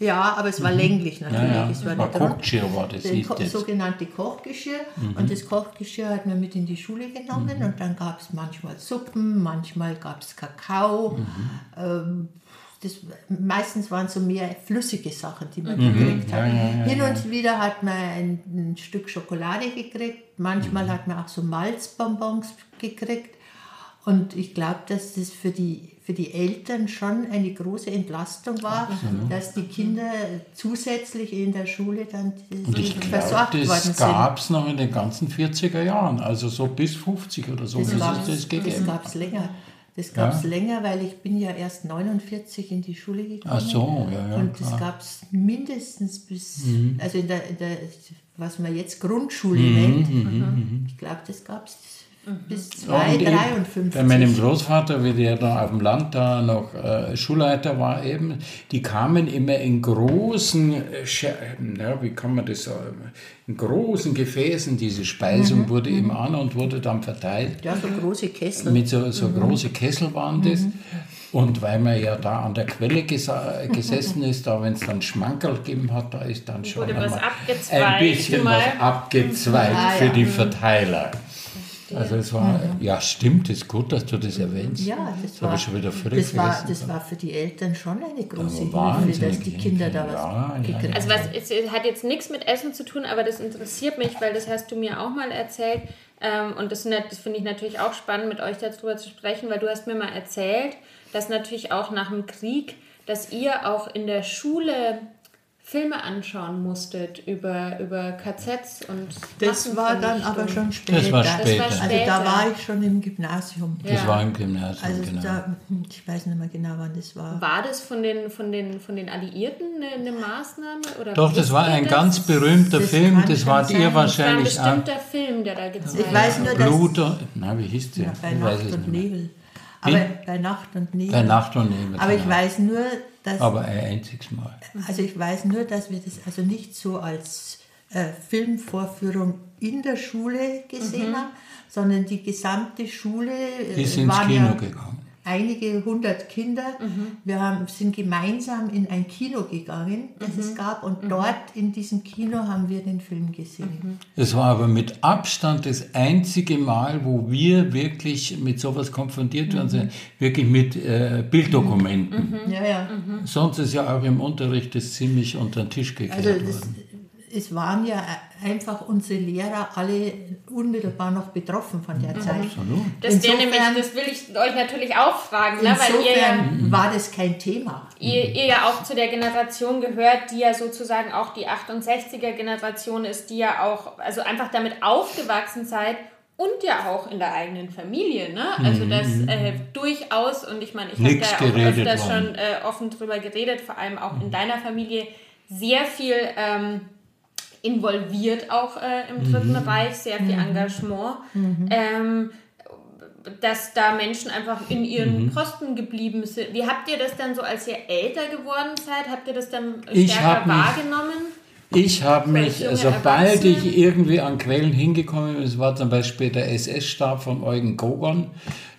Ja, aber es war länglich natürlich. Ja, ja. Es war War. Kochgeschirr war das, hieß das. sogenannte Kochgeschirr. Und das Kochgeschirr hat man mit in die Schule genommen. Und dann gab es manchmal Suppen, manchmal gab es Kakao. Ähm, das, meistens waren so mehr flüssige Sachen, die man mhm. gekriegt hat. Ja, Hin und wieder hat man ein, ein Stück Schokolade gekriegt, manchmal mhm. hat man auch so Malzbonbons gekriegt. Und ich glaube, dass das für die, für die Eltern schon eine große Entlastung war, Absolut. dass die Kinder zusätzlich in der Schule dann Und ich versorgt glaub, worden sind. Das gab es noch in den ganzen 40er Jahren, also so bis 50 oder so. Das, das gab es länger. Das gab es ja. länger, weil ich bin ja erst 49 in die Schule gekommen. Ach so, ja, ja. Und das gab es mindestens bis, mhm. also in der, in der, was man jetzt Grundschule mhm, nennt. Mhm, mhm. Ich glaube, das gab es bis 253. Bei meinem Großvater, wie der da auf dem Land da noch äh, Schulleiter war eben, die kamen immer in großen, äh, ja, wie kann man das sagen, in großen Gefäßen, diese Speisung mhm. wurde mhm. immer an und wurde dann verteilt. Ja, so große Kessel. Mit so, so mhm. große Kessel waren das. Mhm. Und weil man ja da an der Quelle gesessen ist, da wenn es dann Schmankerl gegeben hat, da ist dann schon ein bisschen mal. was abgezweigt ah, für ja. die Verteiler. Also es war, mhm. ja stimmt, ist gut, dass du das erwähnst. Ja, das, das war, schon wieder das war, das war für die Eltern schon eine große Hilfe, dass die Kinder da was ja, gekriegt haben. Also was, es hat jetzt nichts mit Essen zu tun, aber das interessiert mich, weil das hast du mir auch mal erzählt. Ähm, und das, das finde ich natürlich auch spannend, mit euch darüber zu sprechen, weil du hast mir mal erzählt, dass natürlich auch nach dem Krieg, dass ihr auch in der Schule Filme anschauen musstet über, über KZs und Das war dann aber schon später. Das war später. Das war später. Also da war ich schon im Gymnasium. Das ja. war im Gymnasium, also genau. Da, ich weiß nicht mehr genau, wann das war. War das von den, von den, von den Alliierten eine, eine Maßnahme? Oder Doch, das war ein das? ganz berühmter das Film. Das war ihr wahrscheinlich auch. Das war ein bestimmter Film, der da gezeigt. Ich weiß nur, dass... Blut, na, wie hieß der? Ja, bei Nacht und Nebel. Aber bei Nacht und Nebel. Bei Nacht und Nebel. Aber ich genau. weiß nur. Aber ein einziges Mal. Also ich weiß nur, dass wir das also nicht so als äh, Filmvorführung in der Schule gesehen mhm. haben, sondern die gesamte Schule. Äh, ist ins Kino ja, gegangen einige hundert Kinder. Mhm. Wir haben, sind gemeinsam in ein Kino gegangen, das mhm. es gab, und mhm. dort in diesem Kino haben wir den Film gesehen. Das war aber mit Abstand das einzige Mal, wo wir wirklich mit sowas konfrontiert worden sind, wirklich mit äh, Bilddokumenten. Mhm. Ja, ja. Sonst ist ja auch im Unterricht das ziemlich unter den Tisch gekehrt also das, worden es waren ja einfach unsere Lehrer alle unmittelbar noch betroffen von der mhm. Zeit. Absolut. Das, insofern, nämlich, das will ich euch natürlich auch fragen. Ne? Weil ihr ja, war das kein Thema. Ihr, ihr ja auch zu der Generation gehört, die ja sozusagen auch die 68er Generation ist, die ja auch, also einfach damit aufgewachsen seid und ja auch in der eigenen Familie. Ne? Also das mhm. äh, durchaus, und ich meine, ich habe da auch öfters schon äh, offen drüber geredet, vor allem auch in deiner Familie, sehr viel... Ähm, involviert auch äh, im Dritten mhm. Reich, sehr viel mhm. Engagement. Mhm. Ähm, dass da Menschen einfach in ihren mhm. Posten geblieben sind. Wie habt ihr das dann so, als ihr älter geworden seid, habt ihr das dann stärker wahrgenommen? Ich habe mich, sobald ich irgendwie an Quellen hingekommen bin, es war zum Beispiel der SS-Stab von Eugen Kogon,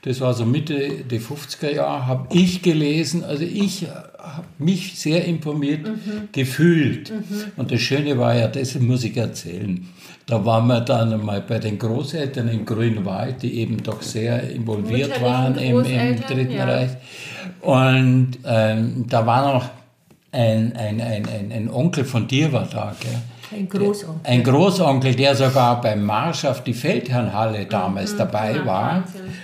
das war so Mitte der 50er Jahre, habe ich gelesen, also ich habe mich sehr informiert mhm. gefühlt. Mhm. Und das Schöne war ja, das muss ich erzählen, da waren wir dann mal bei den Großeltern im Grünwald, die eben doch sehr involviert waren im, im Dritten ja. Reich. Und ähm, da war noch ein, ein, ein, ein, ein Onkel von dir war da, gell? Ein Großonkel. Ein Großonkel, der sogar beim Marsch auf die Feldherrnhalle damals mhm, dabei ja, war.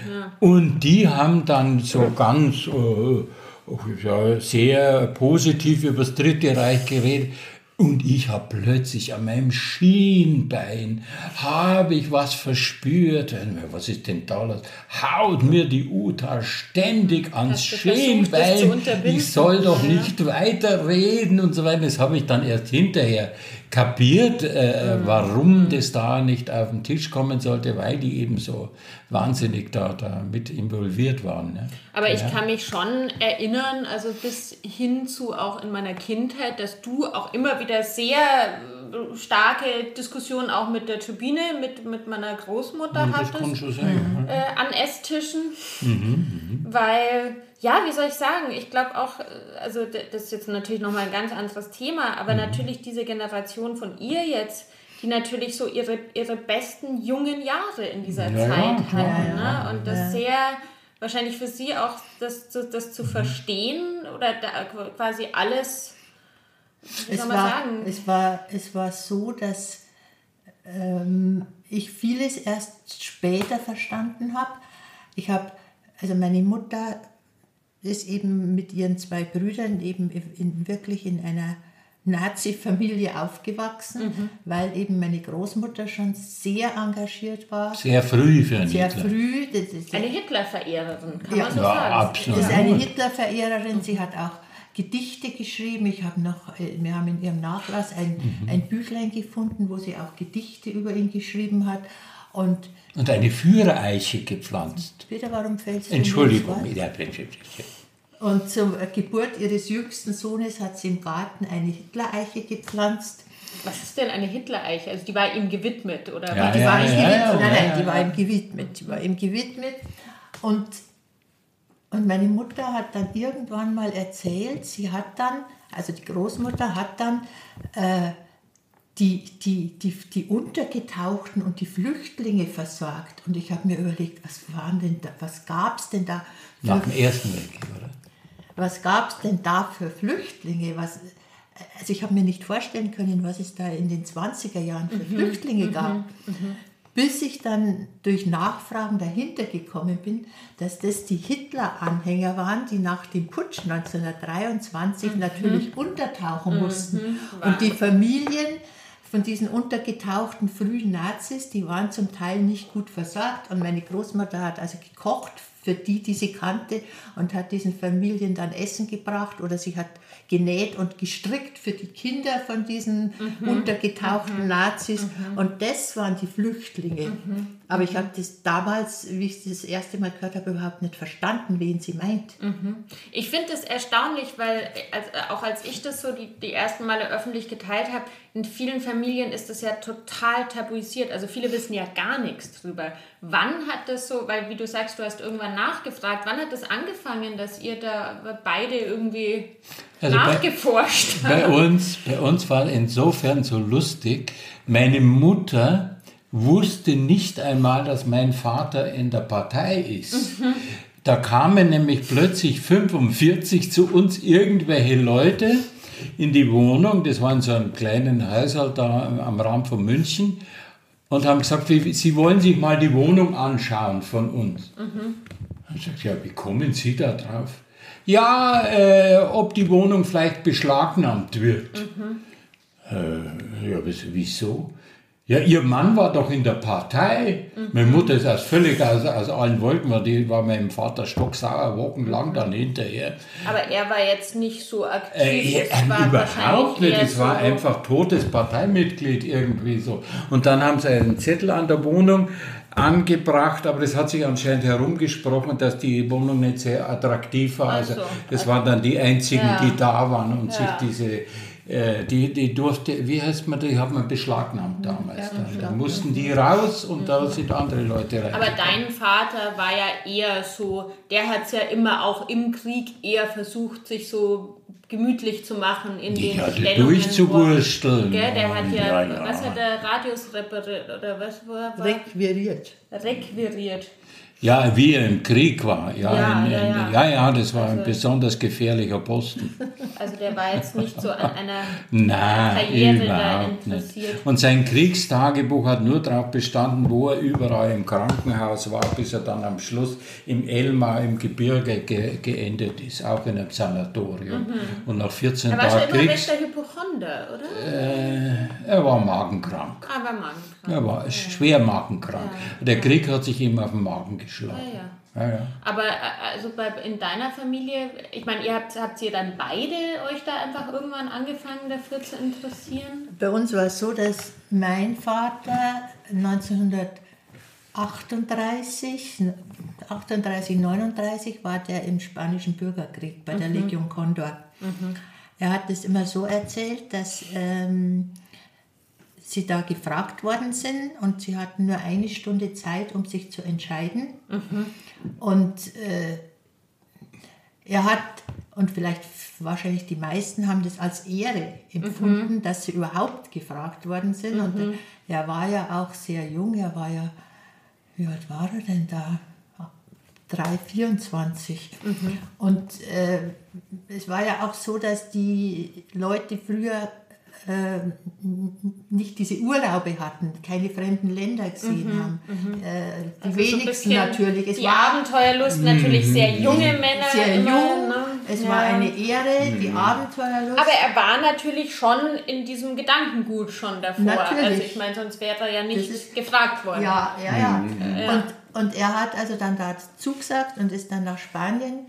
Ja. Und die haben dann so ganz äh, ja, sehr positiv über das Dritte Reich geredet. Und ich habe plötzlich an meinem Schienbein, habe ich was verspürt. Was ist denn da los? Haut mir die Uta ständig ans Schienbein. Ich soll doch nicht weiterreden und so weiter. Das habe ich dann erst hinterher kapiert, äh, mhm. warum das da nicht auf den Tisch kommen sollte, weil die eben so wahnsinnig da, da mit involviert waren. Ne? Aber ja. ich kann mich schon erinnern, also bis hin zu auch in meiner Kindheit, dass du auch immer wieder sehr äh, starke Diskussionen auch mit der Turbine, mit, mit meiner Großmutter mhm, hattest. Sein, äh, an Esstischen. Mhm, mh. Weil ja, wie soll ich sagen? Ich glaube auch, äh, also das ist jetzt natürlich nochmal ein ganz anderes Thema, aber mhm. natürlich diese Generation von ihr jetzt, die natürlich so ihre, ihre besten jungen Jahre in dieser ja, Zeit hatten. Ja, ne? Und das sehr wahrscheinlich für Sie auch das, das, das zu verstehen oder da quasi alles, wie es soll man war, sagen? Es war, es war so, dass ähm, ich vieles erst später verstanden habe. Ich habe, also meine Mutter ist eben mit ihren zwei Brüdern eben in, wirklich in einer Nazi-Familie aufgewachsen, mhm. weil eben meine Großmutter schon sehr engagiert war. Sehr früh für einen Sehr Hitler. früh. Das ist eine Hitler-Verehrerin, kann ja, man so ja, sagen. Absolut. Das ist eine Hitler-Verehrerin. Sie hat auch Gedichte geschrieben. Ich habe noch, äh, wir haben in ihrem Nachlass ein, mhm. ein Büchlein gefunden, wo sie auch Gedichte über ihn geschrieben hat. Und, und eine Führereiche gepflanzt. Bitte, warum fällt es Entschuldigung, und zur Geburt ihres jüngsten Sohnes hat sie im Garten eine Hitlereiche gepflanzt. Was ist denn eine Hitlereiche? Also die war ihm gewidmet, oder? Ja, die ja, war ja, gewidmet. Ja, nein, nein, die war ihm gewidmet. Die war ihm gewidmet. Und, und meine Mutter hat dann irgendwann mal erzählt, sie hat dann, also die Großmutter hat dann äh, die, die, die, die Untergetauchten und die Flüchtlinge versorgt. Und ich habe mir überlegt, was waren denn da, was gab es denn da? Nach dem Ersten Weltkrieg, oder? was gab es denn da für Flüchtlinge? Was, also ich habe mir nicht vorstellen können, was es da in den 20er Jahren für mhm. Flüchtlinge mhm. gab. Mhm. Bis ich dann durch Nachfragen dahinter gekommen bin, dass das die Hitler-Anhänger waren, die nach dem Putsch 1923 mhm. natürlich untertauchen mhm. mussten. Und die Familien von diesen untergetauchten frühen Nazis, die waren zum Teil nicht gut versorgt. Und meine Großmutter hat also gekocht für die, die sie kannte und hat diesen Familien dann Essen gebracht oder sie hat genäht und gestrickt für die Kinder von diesen mhm. untergetauchten mhm. Nazis mhm. und das waren die Flüchtlinge. Mhm. Aber ich habe das damals, wie ich das erste Mal gehört habe, überhaupt nicht verstanden, wen sie meint. Mhm. Ich finde das erstaunlich, weil also auch als ich das so die, die ersten Male öffentlich geteilt habe, in vielen Familien ist das ja total tabuisiert. Also viele wissen ja gar nichts drüber. Wann hat das so, weil wie du sagst, du hast irgendwann nachgefragt, wann hat das angefangen, dass ihr da beide irgendwie also nachgeforscht bei? Bei uns, bei uns war insofern so lustig, meine Mutter wusste nicht einmal, dass mein Vater in der Partei ist. Mhm. Da kamen nämlich plötzlich 45 zu uns irgendwelche Leute in die Wohnung, das war in so einem kleinen Haushalt da am Rand von München, und haben gesagt, sie wollen sich mal die Wohnung anschauen von uns. Mhm. Ich sagte, ja, wie kommen Sie da drauf? Ja, äh, ob die Wohnung vielleicht beschlagnahmt wird. Mhm. Äh, ja, wieso? Ja, ihr Mann war doch in der Partei. Mhm. Meine Mutter ist erst völlig aus, aus allen Wolken, weil die war meinem Vater stocksauer wochenlang dann hinterher. Aber er war jetzt nicht so aktiv. Äh, äh, überhaupt nicht. Es war so einfach totes Parteimitglied irgendwie so. Und dann haben sie einen Zettel an der Wohnung angebracht, aber das hat sich anscheinend herumgesprochen, dass die Wohnung nicht sehr attraktiv war. Also, das also, waren dann die einzigen, ja. die da waren und ja. sich diese äh, die, die durfte, wie heißt man, die hat man beschlagnahmt damals. Ja, dann, dann mussten die raus und mhm. da sind andere Leute rein. Aber dein Vater war ja eher so, der hat es ja immer auch im Krieg eher versucht, sich so gemütlich zu machen in den ja, Stellungen. durchzuwursteln. Gell, der hat ja, ja, was hat der Radius repariert oder was war? Requiriert. Requiriert. Ja, wie er im Krieg war. Ja, ja, in, in, ja, ja. ja, das war also, ein besonders gefährlicher Posten. Also der war jetzt nicht so an einer Nein, Karriere da interessiert. Nicht. Und sein Kriegstagebuch hat nur darauf bestanden, wo er überall im Krankenhaus war, bis er dann am Schluss im Elmar im Gebirge ge geendet ist, auch in einem Sanatorium. Mhm. Und nach 14 Tagen. Kriegs Hypochonder, oder? Äh, er war magenkrank. Ah, war magenkrank. Er war schwer magenkrank. Der Krieg hat sich ihm auf den Magen geschlagen. Ja, ja. Ja, ja. Aber äh, also bei, in deiner Familie, ich meine, ihr habt, habt ihr dann beide euch da einfach irgendwann angefangen dafür zu interessieren? Bei uns war es so, dass mein Vater 1938, 38, 39 war der im Spanischen Bürgerkrieg bei der mhm. Legion Condor. Mhm. Er hat es immer so erzählt, dass ähm, sie da gefragt worden sind und sie hatten nur eine Stunde Zeit, um sich zu entscheiden. Mhm. Und äh, er hat, und vielleicht wahrscheinlich die meisten haben das als Ehre empfunden, mhm. dass sie überhaupt gefragt worden sind. Mhm. Und er war ja auch sehr jung, er war ja, wie alt war er denn da? 324. Mhm. Und äh, es war ja auch so, dass die Leute früher äh, nicht diese Urlaube hatten, keine fremden Länder gesehen mhm, haben. Mhm. Äh, die also wenigsten so natürlich. Es die war, Abenteuerlust natürlich sehr mhm. junge Männer. Sehr immer, jung. Ne? Es ja. war eine Ehre, die mhm. Abenteuerlust. Aber er war natürlich schon in diesem Gedankengut schon davor. Natürlich. Also ich meine, sonst wäre er ja nicht ist, gefragt worden. Ja, ja, ja. Mhm. ja. Und, und er hat also dann da zugesagt und ist dann nach Spanien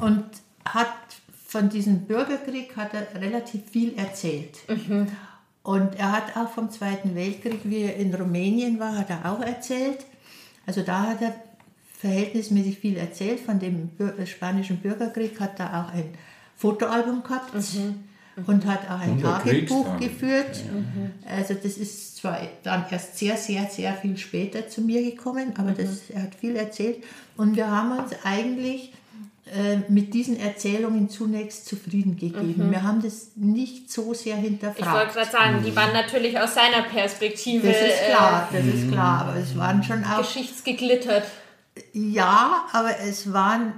und hat von diesem Bürgerkrieg hat er relativ viel erzählt. Mhm. Und er hat auch vom Zweiten Weltkrieg, wie er in Rumänien war, hat er auch erzählt. Also da hat er verhältnismäßig viel erzählt. Von dem spanischen Bürgerkrieg hat er auch ein Fotoalbum gehabt. Mhm. Und hat auch ein Tagebuch geführt. Ja. Also das ist zwar dann erst sehr, sehr, sehr viel später zu mir gekommen, aber mhm. das, er hat viel erzählt. Und wir haben uns eigentlich äh, mit diesen Erzählungen zunächst zufrieden gegeben. Mhm. Wir haben das nicht so sehr hinterfragt. Ich wollte gerade sagen, die waren natürlich aus seiner Perspektive. Das ist klar, äh, das ist klar, aber es waren schon auch. Geschichtsgeglittert. Ja, aber es waren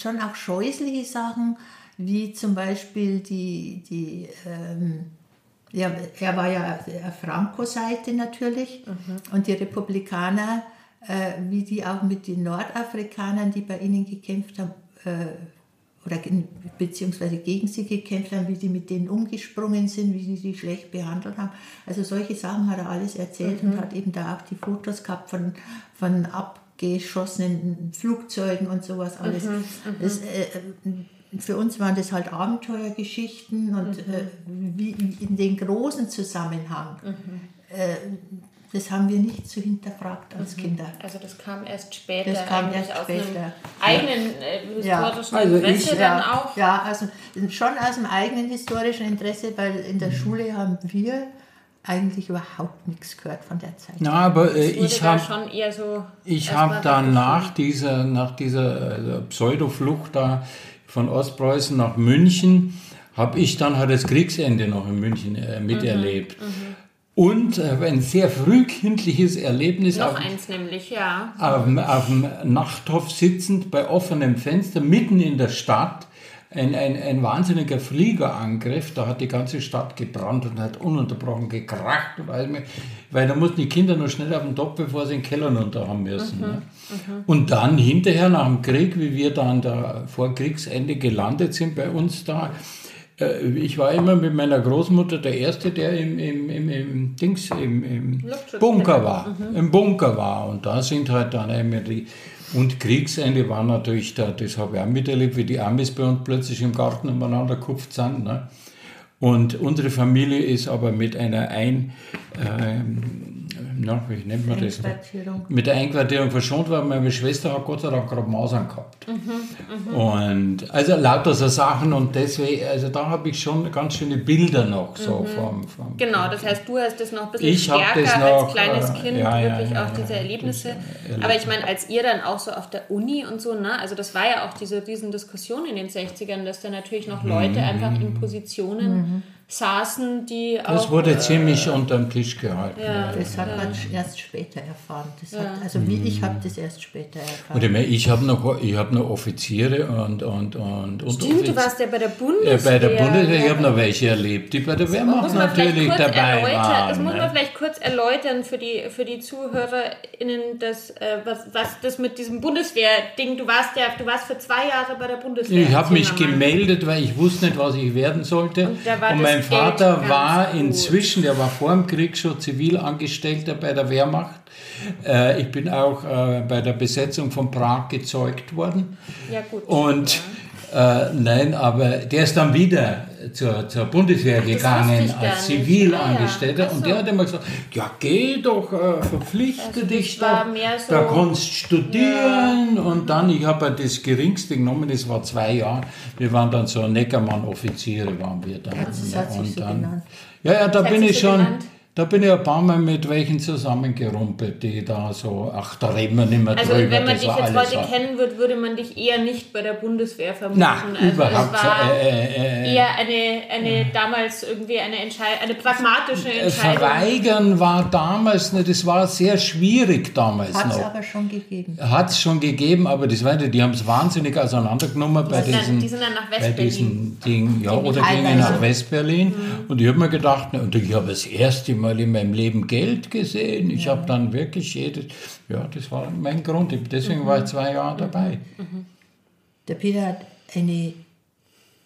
schon auch scheußliche Sachen, wie zum Beispiel die, die ähm, ja, er war ja der Franco-Seite natürlich mhm. und die Republikaner, äh, wie die auch mit den Nordafrikanern, die bei ihnen gekämpft haben, oder beziehungsweise gegen sie gekämpft haben, wie sie mit denen umgesprungen sind, wie sie sie schlecht behandelt haben. Also solche Sachen hat er alles erzählt mhm. und hat eben da auch die Fotos gehabt von, von abgeschossenen Flugzeugen und sowas alles. Mhm. Mhm. Das, äh, für uns waren das halt Abenteuergeschichten und mhm. äh, wie in den großen Zusammenhang. Mhm. Äh, das haben wir nicht so hinterfragt als mhm. Kinder. Also das kam erst später. Das kam erst später. eigenen äh, historischen ja. also Interesse ich, dann ja, auch? Ja, also schon aus dem eigenen historischen Interesse, weil in der mhm. Schule haben wir eigentlich überhaupt nichts gehört von der Zeit. Na, aber äh, ich habe so ich habe dann nach dieser, nach dieser äh, Pseudo-Flucht da von Ostpreußen nach München, habe ich dann halt das Kriegsende noch in München äh, miterlebt. Mhm, mhm. Und äh, ein sehr frühkindliches Erlebnis. Noch auf, eins nämlich, ja. Auf, auf dem Nachthof sitzend bei offenem Fenster, mitten in der Stadt. Ein, ein, ein wahnsinniger Fliegerangriff, da hat die ganze Stadt gebrannt und hat ununterbrochen gekracht mehr, weil da mussten die Kinder noch schnell auf den Topf, bevor sie den Keller runter haben müssen. Mhm, ne? mhm. Und dann hinterher nach dem Krieg, wie wir dann da vor Kriegsende gelandet sind bei uns da, ich war immer mit meiner Großmutter der Erste, der im, im, im, im Dings, im, im Bunker war. Mhm. Im Bunker war. Und da sind halt dann immer die. Und Kriegsende war natürlich da, das habe ich auch miterlebt, wie die Amis bei uns plötzlich im Garten umeinander gekupft sind. Ne? Und unsere Familie ist aber mit einer Ein, ähm, na, wie nennt man das? Mit der Einquartierung verschont worden. Meine Schwester hat Gott sei Dank gerade Masern gehabt. Mhm, mh. Und also lauter so Sachen und deswegen, also da habe ich schon ganz schöne Bilder noch so mhm. vom, vom, Genau, das heißt, du hast das noch ein bisschen ich stärker das noch, als kleines äh, Kind, ja, wirklich ja, ja, auch diese Erlebnisse. Aber ich meine, als ihr dann auch so auf der Uni und so, ne, also das war ja auch diese riesen Diskussion in den 60ern, dass da natürlich noch Leute mhm. einfach in Positionen mhm saßen, die auch. Das wurde äh, ziemlich unterm Tisch gehalten. Ja, das hat man erst später erfahren. Das hat, also wie ich habe das erst später erfahren. Und ich, habe noch, hab noch Offiziere und und und. und Stimmt, du warst ja bei der Bundeswehr. Ja, bei der Bundeswehr, ich habe noch welche erlebt, die bei der Wehrmacht natürlich dabei waren. Das muss man ne? vielleicht kurz erläutern für die, für die ZuhörerInnen, dass, äh, was, was das mit diesem Bundeswehr-Ding, du warst ja, du warst für zwei Jahre bei der Bundeswehr. Ich habe mich gemeldet, weil ich wusste nicht, was ich werden sollte. Und, da war und mein Vater war inzwischen, der war vor dem Krieg schon Zivilangestellter bei der Wehrmacht. Äh, ich bin auch äh, bei der Besetzung von Prag gezeugt worden. Ja, gut. Und ja. Äh, nein, aber der ist dann wieder zur, zur Bundeswehr Ach, gegangen als Zivilangestellter. Ah, ja. Und der hat immer gesagt, ja geh doch, äh, verpflichte also dich doch, so da kannst studieren. Ja. Und dann, ich habe das geringste genommen, das war zwei Jahre. Wir waren dann so Neckermann-Offiziere, waren wir dann. Das hat sich und so dann, Ja, ja, da bin ich schon... Genannt? Da bin ich ein paar Mal mit welchen zusammengerumpelt, die da so, ach, da reden wir nicht mehr also, drüber. Also wenn man dich jetzt heute kennen würde, würde man dich eher nicht bei der Bundeswehr vermuten. Nein, also überhaupt. Es war äh, äh, äh, eher eine, eine damals irgendwie eine, Entscheid eine pragmatische äh, Entscheidung. Verweigern war damals, nicht, das war sehr schwierig damals Hat's noch. Hat es aber schon gegeben. Hat es schon gegeben, aber das war, die haben es wahnsinnig auseinandergenommen bei diesen, die sind dann nach bei diesen Dingen, ja, oder gingen nach Westberlin. Mhm. Und ich habe mir gedacht, und ich habe das erste Mal Mal in meinem Leben Geld gesehen. Ich ja. habe dann wirklich jedes, ja, das war mein Grund. Deswegen mhm. war ich zwei Jahre dabei. Mhm. Der Peter hat eine,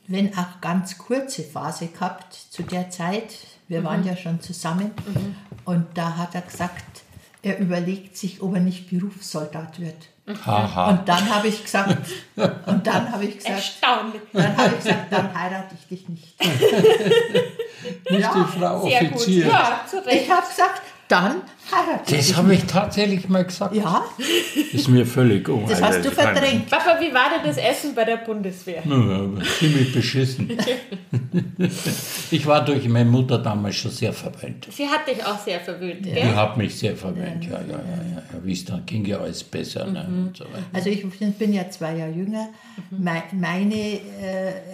wenn auch ganz kurze Phase gehabt zu der Zeit. Wir mhm. waren ja schon zusammen. Mhm. Und da hat er gesagt, er überlegt sich, ob er nicht Berufssoldat wird. Aha. Und dann habe ich gesagt, und dann habe ich gesagt, Erstaunlich. dann habe ich gesagt, dann heirate ich dich nicht. nicht ja, die Frau Offizier. Ja, ich habe gesagt, dann heirate Das habe ich tatsächlich mal gesagt. Ja. Ist mir völlig unheimlich. Das hast du verdrängt. Papa, wie war denn das Essen bei der Bundeswehr? Ja, ziemlich beschissen. ich war durch meine Mutter damals schon sehr verwöhnt. Sie hat dich auch sehr verwöhnt, ja. Die hat mich sehr verwöhnt, ja, ja, ja. ja. Wie es dann ging ja alles besser. Ne, mhm. so also ich bin ja zwei Jahre jünger. Mhm. Meine äh,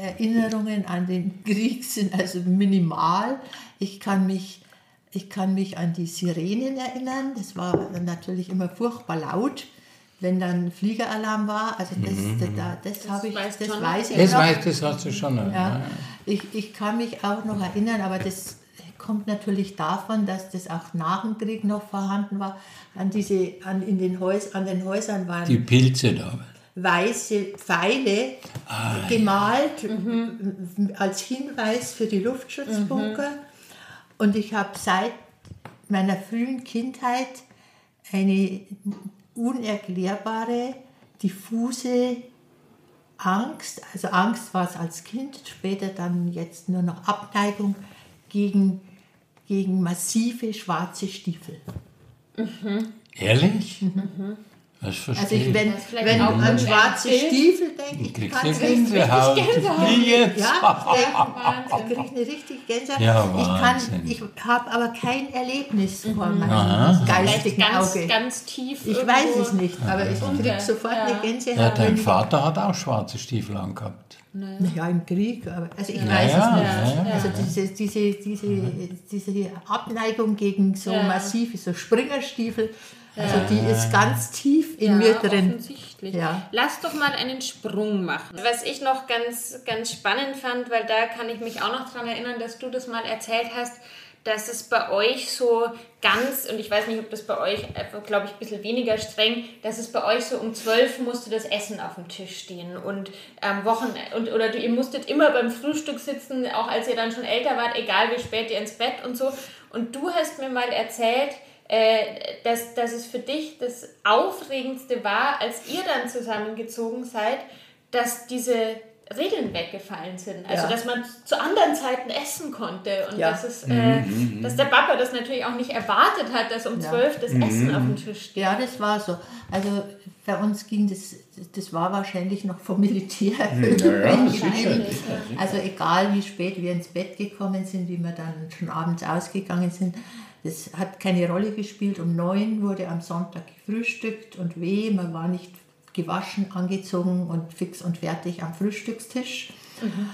Erinnerungen an den Krieg sind also minimal. Ich kann mich ich kann mich an die Sirenen erinnern. Das war natürlich immer furchtbar laut, wenn dann Fliegeralarm war. Also das, mhm. das, das, das habe ich, das schon. weiß ich das noch. Weiß, das hast du schon. Ja. ja. Ich, ich kann mich auch noch erinnern, aber das kommt natürlich davon, dass das auch nach dem Krieg noch vorhanden war. An diese, an, in den Häus, an den Häusern waren die Pilze da weiße Pfeile ah, gemalt ja. mhm. als Hinweis für die Luftschutzbunker. Mhm. Und ich habe seit meiner frühen Kindheit eine unerklärbare, diffuse Angst, also Angst war es als Kind, später dann jetzt nur noch Abneigung gegen, gegen massive schwarze Stiefel. Mhm. Ehrlich? Mhm. Das verstehe also ich, wenn, wenn du an schwarze Stiefel denkst, ich kann richtig Gänsehaut. Jetzt. Ja, ich kriege eine richtig Gänsehaut. Ja, ich ich habe aber kein Erlebnis mhm. vor meinem geistigen ganz, Auge. Ganz tief. Ich weiß es nicht, aber ich kriege sofort ja. eine Gänsehaut. Ja, dein Vater hat auch schwarze Stiefel angehabt. Naja. naja, im Krieg, aber also ich naja, weiß es nicht. Naja. Also diese, diese, diese, diese Abneigung gegen so massive, so Springerstiefel, also die ist ganz tief in ja, mir drin. Offensichtlich. Ja. Lass doch mal einen Sprung machen. Was ich noch ganz, ganz spannend fand, weil da kann ich mich auch noch daran erinnern, dass du das mal erzählt hast, dass es bei euch so ganz, und ich weiß nicht, ob das bei euch, glaube ich, ein bisschen weniger streng, dass es bei euch so um zwölf musste das Essen auf dem Tisch stehen und ähm, Wochen, und, oder ihr musstet immer beim Frühstück sitzen, auch als ihr dann schon älter wart, egal wie spät ihr ins Bett und so. Und du hast mir mal erzählt, äh, dass, dass es für dich das Aufregendste war, als ihr dann zusammengezogen seid, dass diese Regeln weggefallen sind. Also, ja. dass man zu anderen Zeiten essen konnte und ja. dass, es, äh, mhm. dass der Papa das natürlich auch nicht erwartet hat, dass um zwölf ja. das Essen mhm. auf dem Tisch steht. Ja, das war so. Also bei uns ging das, das war wahrscheinlich noch vom Militär. Ja, also egal wie spät wir ins Bett gekommen sind, wie wir dann schon abends ausgegangen sind, das hat keine Rolle gespielt. Um neun wurde am Sonntag gefrühstückt und weh, man war nicht gewaschen, angezogen und fix und fertig am Frühstückstisch. Mhm.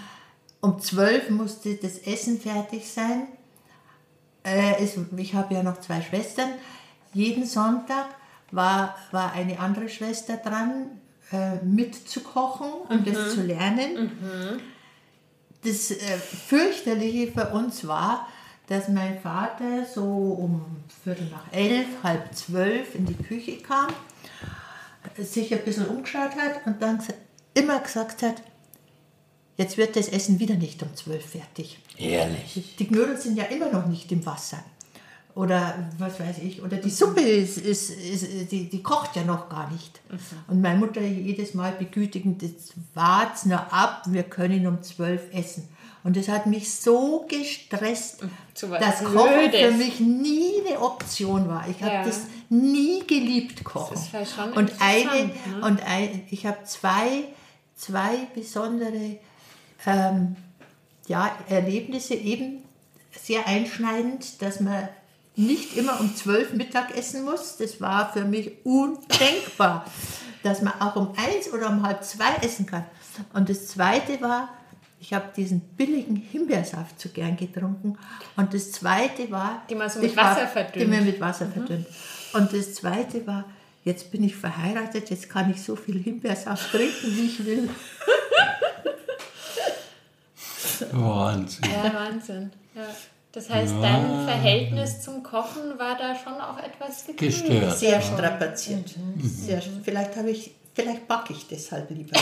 Um zwölf musste das Essen fertig sein. Äh, es, ich habe ja noch zwei Schwestern. Jeden Sonntag war, war eine andere Schwester dran, äh, mitzukochen und mhm. das zu lernen. Mhm. Das äh, fürchterliche für uns war, dass mein Vater so um Viertel nach elf, halb zwölf in die Küche kam, sich ein bisschen umgeschaut hat und dann immer gesagt hat, jetzt wird das Essen wieder nicht um zwölf fertig. Ehrlich? Die Knödel sind ja immer noch nicht im Wasser. Oder was weiß ich, oder die Suppe ist, ist, ist die, die kocht ja noch gar nicht. Mhm. Und meine Mutter jedes Mal begütigend, jetzt wart's nur ab, wir können um zwölf essen. Und das hat mich so gestresst, dass Kochen für mich nie eine Option war. Ich habe ja. das nie geliebt, Kochen. Das ist schon und eine, ne? und ein, ich habe zwei, zwei besondere ähm, ja, Erlebnisse, eben sehr einschneidend, dass man nicht immer um zwölf Mittag essen muss. Das war für mich undenkbar, dass man auch um eins oder um halb zwei essen kann. Und das Zweite war, ich habe diesen billigen Himbeersaft so gern getrunken. Und das Zweite war... Die man so mit Wasser war, verdünnt. Die man mit Wasser mhm. verdünnt. Und das Zweite war, jetzt bin ich verheiratet, jetzt kann ich so viel Himbeersaft trinken, wie ich will. Wahnsinn. Ja, Wahnsinn. Ja. Das heißt, ja. dein Verhältnis zum Kochen war da schon auch etwas gestört. Sehr strapaziert. Mhm. Sehr, vielleicht habe ich, vielleicht backe ich deshalb lieber.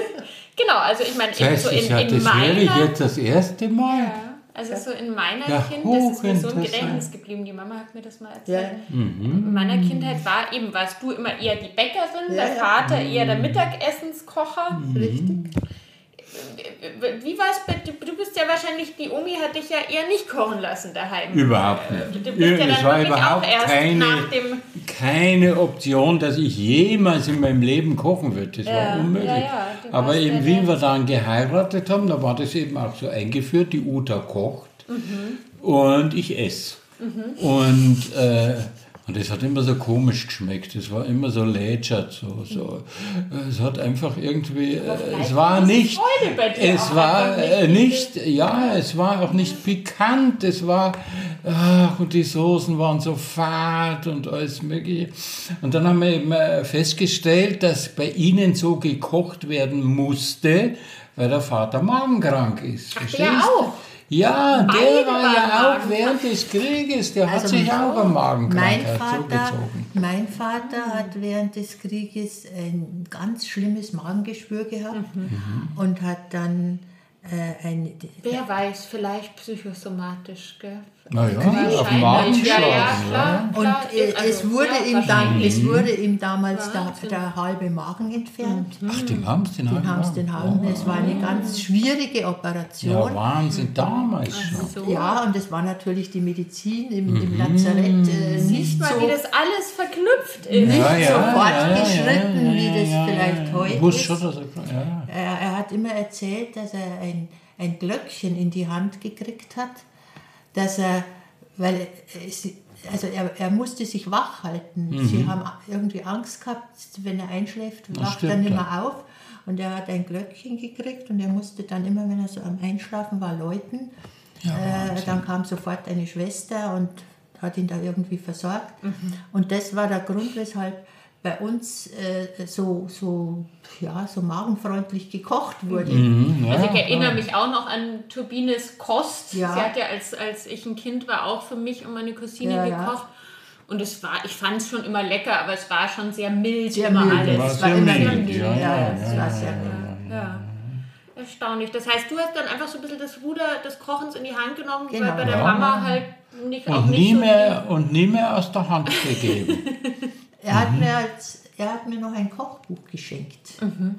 genau, also ich meine, das heißt, so in, in das meiner, wäre jetzt das erste Mal. Ja. Also so in meiner ja, Kindheit, das ist mir so im Gedächtnis geblieben, die Mama hat mir das mal erzählt. Ja. Mhm. In meiner Kindheit war eben, warst du immer eher die Bäckerin, ja, der Vater eher der Mittagessenskocher. Mhm. Richtig wie war es? Du bist ja wahrscheinlich, die Omi hat dich ja eher nicht kochen lassen daheim. Überhaupt nicht. Du bist ja, ja es war überhaupt keine, keine Option, dass ich jemals in meinem Leben kochen würde. Das ja, war unmöglich. Ja, Aber eben, wie wir dann geheiratet haben, da war das eben auch so eingeführt, die Uta kocht mhm. und ich esse. Mhm. Und äh, und es hat immer so komisch geschmeckt. Es war immer so lätschert. So, so. Es hat einfach irgendwie, äh, es war nicht, es war äh, nicht, ja, es war auch nicht pikant. Es war, ach, und die Soßen waren so fad und alles mögliche. Und dann haben wir eben äh, festgestellt, dass bei ihnen so gekocht werden musste, weil der Vater magenkrank ist. Ach, der auch. Ja, Beide der war ja auch während des Krieges, der also hat sich auch am Magenkrankheit mein zugezogen. Mein Vater hat während des Krieges ein ganz schlimmes Magengeschwür gehabt mhm. und hat dann äh, ein... Wer weiß, vielleicht psychosomatisch, gell? Naja, auf dem Markt ja, ja, klar, Und äh, also, es, wurde ja, ihm dann, es wurde ihm damals der, der, halbe Magen entfernt. Mhm. Ach, den haben sie den, den halben den halben. Es war eine ganz schwierige Operation. Ja, Wahnsinn, damals schon. So. Ja, und es war natürlich die Medizin im, im mhm. Lazarett äh, nicht mal, so... wie das alles verknüpft ist. Nicht ja, so fortgeschritten, wie das vielleicht heute ist. Schon, dass er, er, er hat immer erzählt, dass er ein, ein Glöckchen in die Hand gekriegt hat dass er, weil also er, er musste sich wach halten. Mhm. Sie haben irgendwie Angst gehabt, wenn er einschläft, wacht er nicht mehr auf. Und er hat ein Glöckchen gekriegt und er musste dann immer, wenn er so am Einschlafen war, läuten. Ja, äh, dann kam sofort eine Schwester und hat ihn da irgendwie versorgt. Mhm. Und das war der Grund, weshalb bei uns äh, so, so, ja, so magenfreundlich gekocht wurde. Mhm, ja, also ich erinnere ja. mich auch noch an Turbines Kost. Ja. Sie hat ja, als, als ich ein Kind war, auch für mich und meine Cousine gekocht. Und es war, ich fand es schon immer lecker, aber es war schon sehr mild sehr immer mild. alles. Es war, immer mild. Ja, ja, es war sehr mild. Ja. Erstaunlich. Das heißt, du hast dann einfach so ein bisschen das Ruder des Kochens in die Hand genommen, genau. weil bei der Mama halt nicht und auch nicht nie so mehr Und nie mehr aus der Hand gegeben. Er, mhm. hat mir als, er hat mir noch ein Kochbuch geschenkt. Mhm.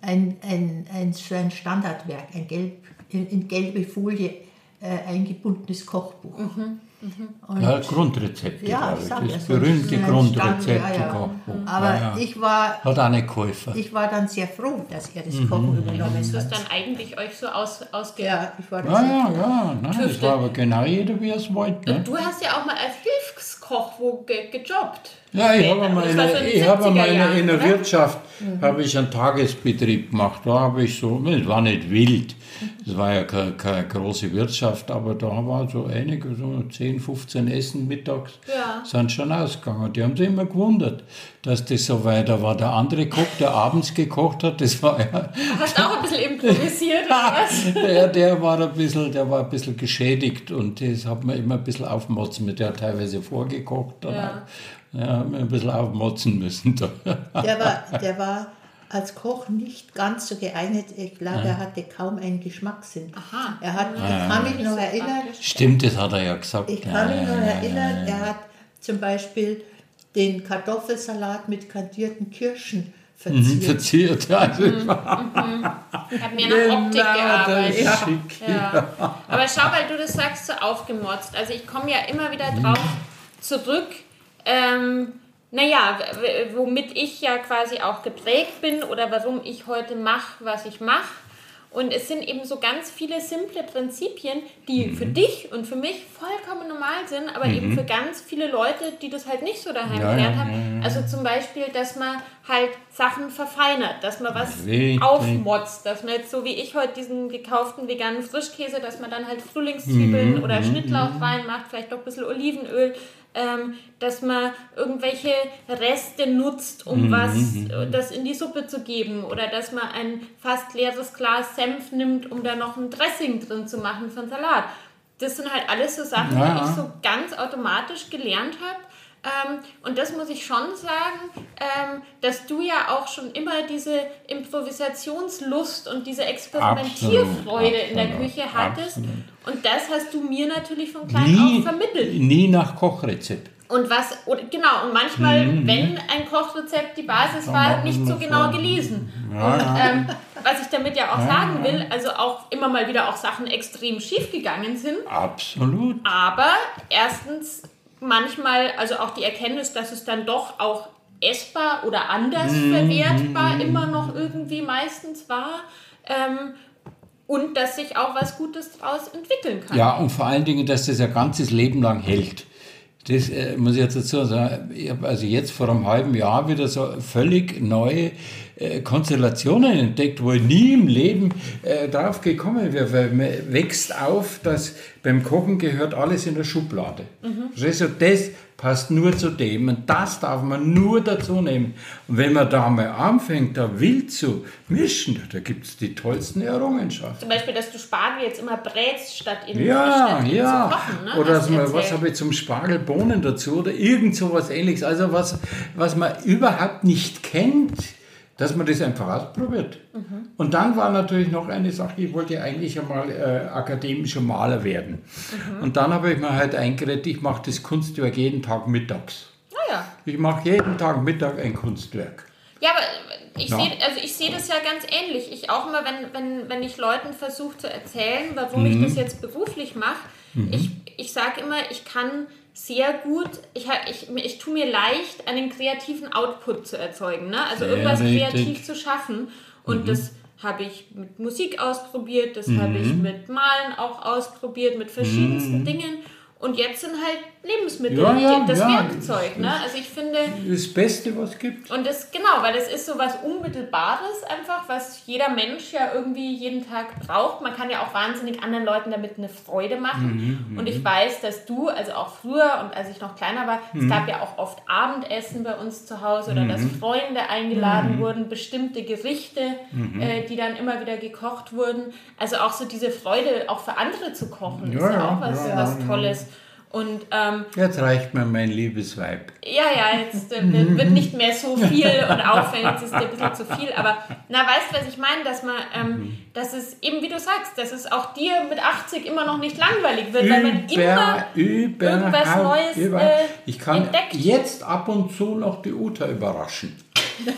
Ein, ein, ein, so ein Standardwerk, ein gelb, in, in gelbe Folie äh, eingebundenes Kochbuch. Mhm. Mhm. Ja, Grundrezepte, ja, ich. Das, das berühmte Grundrezepte-Kochbuch. Ja, Aber ja. ich war. Hat auch nicht geholfen. Ich war dann sehr froh, dass er das Kochen mhm. übernommen hat. Ist das dann eigentlich euch so aus, ausge. Ja, ich war das. Ja, ja, ja. Nein, das war aber genau jeder, wie er es wollte. Ne? Du hast ja auch mal als Hilfskoch wo ge gejobbt. Ja, ich habe mal, eine, ich habe mal in, in der Wirtschaft mhm. habe ich einen Tagesbetrieb gemacht. Da habe ich so, es war nicht wild, es war ja keine, keine, große Wirtschaft, aber da war so einige, so 10, 15 Essen mittags, ja. sind schon ausgegangen. Die haben sich immer gewundert, dass das so weiter war. Der andere Koch, der abends gekocht hat, das war ja... Hast du auch ein bisschen improvisiert, oder was? der, der, war ein bisschen, der war ein bisschen geschädigt und das hat man immer ein bisschen aufmotzen mit. Der hat teilweise vorgekocht. Dann ja. Ja, haben wir ein bisschen aufmotzen müssen. Da. Der, war, der war als Koch nicht ganz so geeignet. Ich glaube, er hatte kaum einen Geschmackssinn. Aha. Er hat, ich kann mich noch erinnern. Stimmt, das hat er ja gesagt. Ich kann mich noch erinnern, er hat zum Beispiel den Kartoffelsalat mit kandierten Kirschen verziert. Mhm, verziert, ja. Mhm, mhm. Hat mir nach Optik genau, gearbeitet. Ja. Ja. Aber schau, weil du das sagst, so aufgemotzt. Also ich komme ja immer wieder drauf zurück, ähm, naja, womit ich ja quasi auch geprägt bin oder warum ich heute mache, was ich mache. Und es sind eben so ganz viele simple Prinzipien, die mhm. für dich und für mich vollkommen normal sind, aber mhm. eben für ganz viele Leute, die das halt nicht so daheim ja, gelernt haben. Also zum Beispiel, dass man halt Sachen verfeinert, dass man was Richtig. aufmotzt, dass man jetzt so wie ich heute diesen gekauften veganen Frischkäse, dass man dann halt Frühlingszwiebeln mhm. oder mhm, Schnittlauch mhm. reinmacht, vielleicht noch ein bisschen Olivenöl ähm, dass man irgendwelche Reste nutzt, um mhm. was äh, das in die Suppe zu geben oder dass man ein fast leeres Glas Senf nimmt, um da noch ein Dressing drin zu machen einen Salat. Das sind halt alles so Sachen, ja. die ich so ganz automatisch gelernt habe. Ähm, und das muss ich schon sagen, ähm, dass du ja auch schon immer diese Improvisationslust und diese Experimentierfreude absolut, in der Küche hattest. Absolut. Und das hast du mir natürlich von klein nie, auf vermittelt. Nie nach Kochrezept. Und was, oder, genau, und manchmal, mhm. wenn ein Kochrezept die Basis war, nicht so genau gelesen. Ja, und ähm, was ich damit ja auch ja, sagen will, also auch immer mal wieder auch Sachen extrem schief gegangen sind. Absolut. Aber erstens manchmal, also auch die Erkenntnis, dass es dann doch auch essbar oder anders mhm. verwertbar immer noch irgendwie meistens war. Ähm, und dass sich auch was Gutes daraus entwickeln kann. Ja, und vor allen Dingen, dass das ein ganzes Leben lang hält. Das äh, muss ich jetzt dazu sagen. Ich habe also jetzt vor einem halben Jahr wieder so völlig neue äh, Konstellationen entdeckt, wo ich nie im Leben äh, drauf gekommen wäre. Weil man wächst auf, dass beim Kochen gehört alles in der Schublade. Mhm. Also das passt nur zu dem und das darf man nur dazu nehmen. Und wenn man da mal anfängt, da wild zu mischen, da gibt es die tollsten Errungenschaften. Zum Beispiel, dass du Spargel jetzt immer brätst, statt ihn, ja, statt ja. zu kochen. Ne? Oder dass man, was habe ich zum Spargel Bohnen dazu oder irgend so was ähnliches. Also was, was man überhaupt nicht kennt dass man das einfach ausprobiert. Mhm. Und dann war natürlich noch eine Sache, ich wollte eigentlich einmal äh, akademischer Maler werden. Mhm. Und dann habe ich mir halt eingeredet, ich mache das Kunstwerk jeden Tag mittags. Ah, ja. Ich mache jeden Tag Mittag ein Kunstwerk. Ja, aber ich ja. sehe also seh das ja ganz ähnlich. Ich auch immer, wenn, wenn, wenn ich Leuten versuche zu erzählen, warum mhm. ich das jetzt beruflich mache, mhm. ich, ich sage immer, ich kann sehr gut, ich, ich, ich tue mir leicht, einen kreativen Output zu erzeugen, ne? also sehr irgendwas richtig. kreativ zu schaffen. Und mhm. das habe ich mit Musik ausprobiert, das mhm. habe ich mit Malen auch ausprobiert, mit verschiedensten mhm. Dingen. Und jetzt sind halt Lebensmittel ja, ja, das ja. Werkzeug. Ne? Also ich finde. Das Beste, was es gibt. Und das, genau, weil das ist so was Unmittelbares einfach, was jeder Mensch ja irgendwie jeden Tag braucht. Man kann ja auch wahnsinnig anderen Leuten damit eine Freude machen. Mhm, und ich mhm. weiß, dass du, also auch früher und als ich noch kleiner war, mhm. es gab ja auch oft Abendessen bei uns zu Hause oder mhm. dass Freunde eingeladen mhm. wurden, bestimmte Gerichte, mhm. äh, die dann immer wieder gekocht wurden. Also auch so diese Freude, auch für andere zu kochen, ist ja auch was, was Tolles. Und, ähm, jetzt reicht mir mein liebes Weib. Ja, ja, jetzt äh, wird nicht mehr so viel und aufwendig, jetzt ist dir ein bisschen zu viel. Aber na, weißt du, was ich meine? Dass man, ähm, mhm. dass es eben, wie du sagst, dass es auch dir mit 80 immer noch nicht langweilig wird, über, weil man immer über, irgendwas Neues über. Äh, Ich kann entdeckt. jetzt ab und zu noch die Uta überraschen.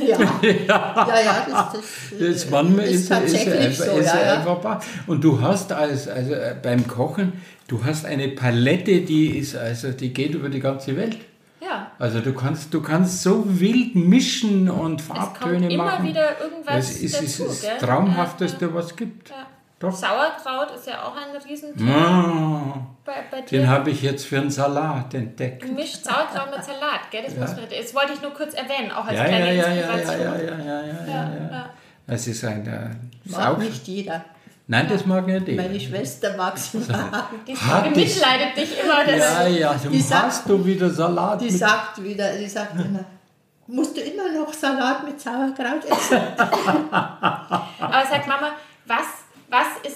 Ja, ja, ja, ja das, das, das manchmal ist, ist, tatsächlich ist, so, ist ja, einfach Und du hast als, also äh, beim Kochen, du hast eine Palette, die ist, also die geht über die ganze Welt. Ja. Also du kannst, du kannst so wild mischen und Farbtöne es kommt immer machen. wieder irgendwas das ist, dazu, ist das Traumhafteste, ja, was gibt. Ja. Doch. Sauerkraut ist ja auch ein Riesenthema. Oh, bei, bei den habe ich jetzt für einen Salat entdeckt. Mischt Sauerkraut mit Salat, gell? Das, ja. muss man, das wollte ich nur kurz erwähnen, auch als ja, kleine ja, ja, Inspiration. Ja, ja, ja, ja, ja, ja, ja. Das ist ein äh, Mag nicht jeder. Nein, das mag nicht jeder. Meine Schwester mag es Die bemitleidet dich immer. Das ja, ja, du hast sagt, du wieder Salat. Die sagt wieder, die sagt immer, musst du immer noch Salat mit Sauerkraut essen? Aber sagt Mama, was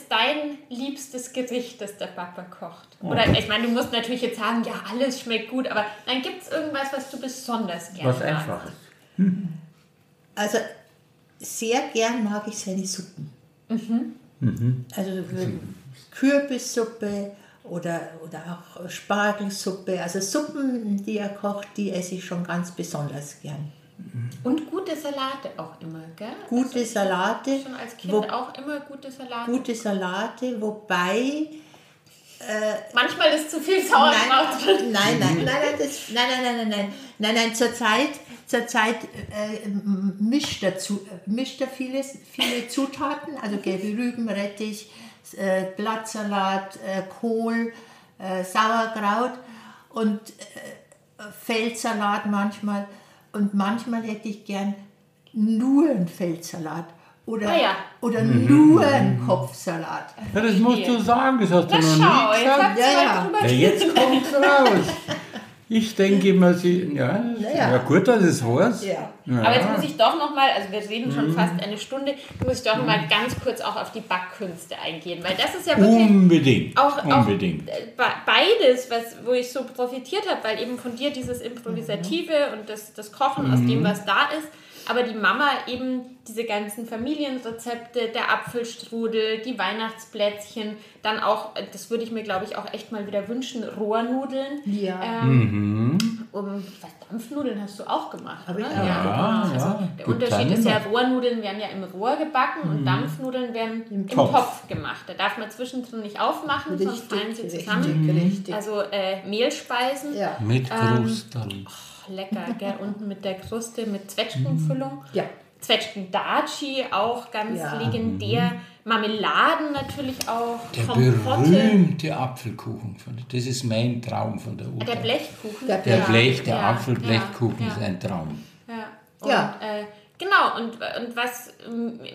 ist dein liebstes Gericht, das der Papa kocht? Oder ich meine, du musst natürlich jetzt sagen, ja, alles schmeckt gut, aber dann gibt es irgendwas, was du besonders gerne Was einfach ist. Hm. Also sehr gern mag ich seine Suppen. Mhm. Mhm. Also Kürbissuppe oder, oder auch Spargelsuppe. Also Suppen, die er kocht, die esse ich schon ganz besonders gern. Und gute Salate auch immer, gell? Gute also Salate. Schon als Kind wo, auch immer gute Salate. Gute Salate, wobei. Äh, Manchmal ist zu viel Sauerkraut drin. Nein, nein, nein, nein, das, nein, nein, nein, nein, nein, nein, nein, zur Zeit, zurzeit äh, mischt, dazu, mischt er vieles, viele Zutaten, also gelbe Rüben, Rettich, äh, Blattsalat, äh, Kohl, äh, Sauerkraut und äh, Feldsalat manchmal. Und manchmal hätte ich gern nur einen Feldsalat oder, ah ja. oder mhm. nur einen Kopfsalat. Ja, das musst du sagen, das hast du noch schau, nie gesagt. Ja, ja. ja, jetzt kommt es raus. Ich denke immer, sie, ja, naja. ja gut, dass es heißt. Ja. ja. Aber jetzt muss ich doch noch mal, also wir reden schon mhm. fast eine Stunde, muss ich doch noch mal ganz kurz auch auf die Backkünste eingehen, weil das ist ja wirklich unbedingt, auch, unbedingt. Auch beides, was, wo ich so profitiert habe, weil eben von dir dieses Improvisative mhm. und das, das Kochen mhm. aus dem, was da ist, aber die Mama eben diese ganzen Familienrezepte, der Apfelstrudel, die Weihnachtsplätzchen, dann auch, das würde ich mir glaube ich auch echt mal wieder wünschen, Rohrnudeln. Ja. Ähm, mhm. um, was, Dampfnudeln hast du auch gemacht, oder? Ja, ja. Also. Der Gut, Unterschied ist ja, Rohrnudeln werden ja im Rohr gebacken mhm. und Dampfnudeln werden im, im Topf. Topf. gemacht. Da darf man zwischendrin nicht aufmachen, richtig, sonst fallen sie zusammen. Richtig, Also äh, Mehlspeisen. Ja. Mit Krusteln. Ähm, lecker, gell? Unten mit der Kruste mit Zwetschgenfüllung. Ja. Zwetschgen-Daci, auch ganz ja. legendär. Marmeladen natürlich auch. Der Kompotte. berühmte Apfelkuchen. Das ist mein Traum von der Uta. Der Blechkuchen. Der, der Blech, der ja, Apfelblechkuchen ja, ist ein Traum. Ja. Und, ja. Äh, genau, und, und was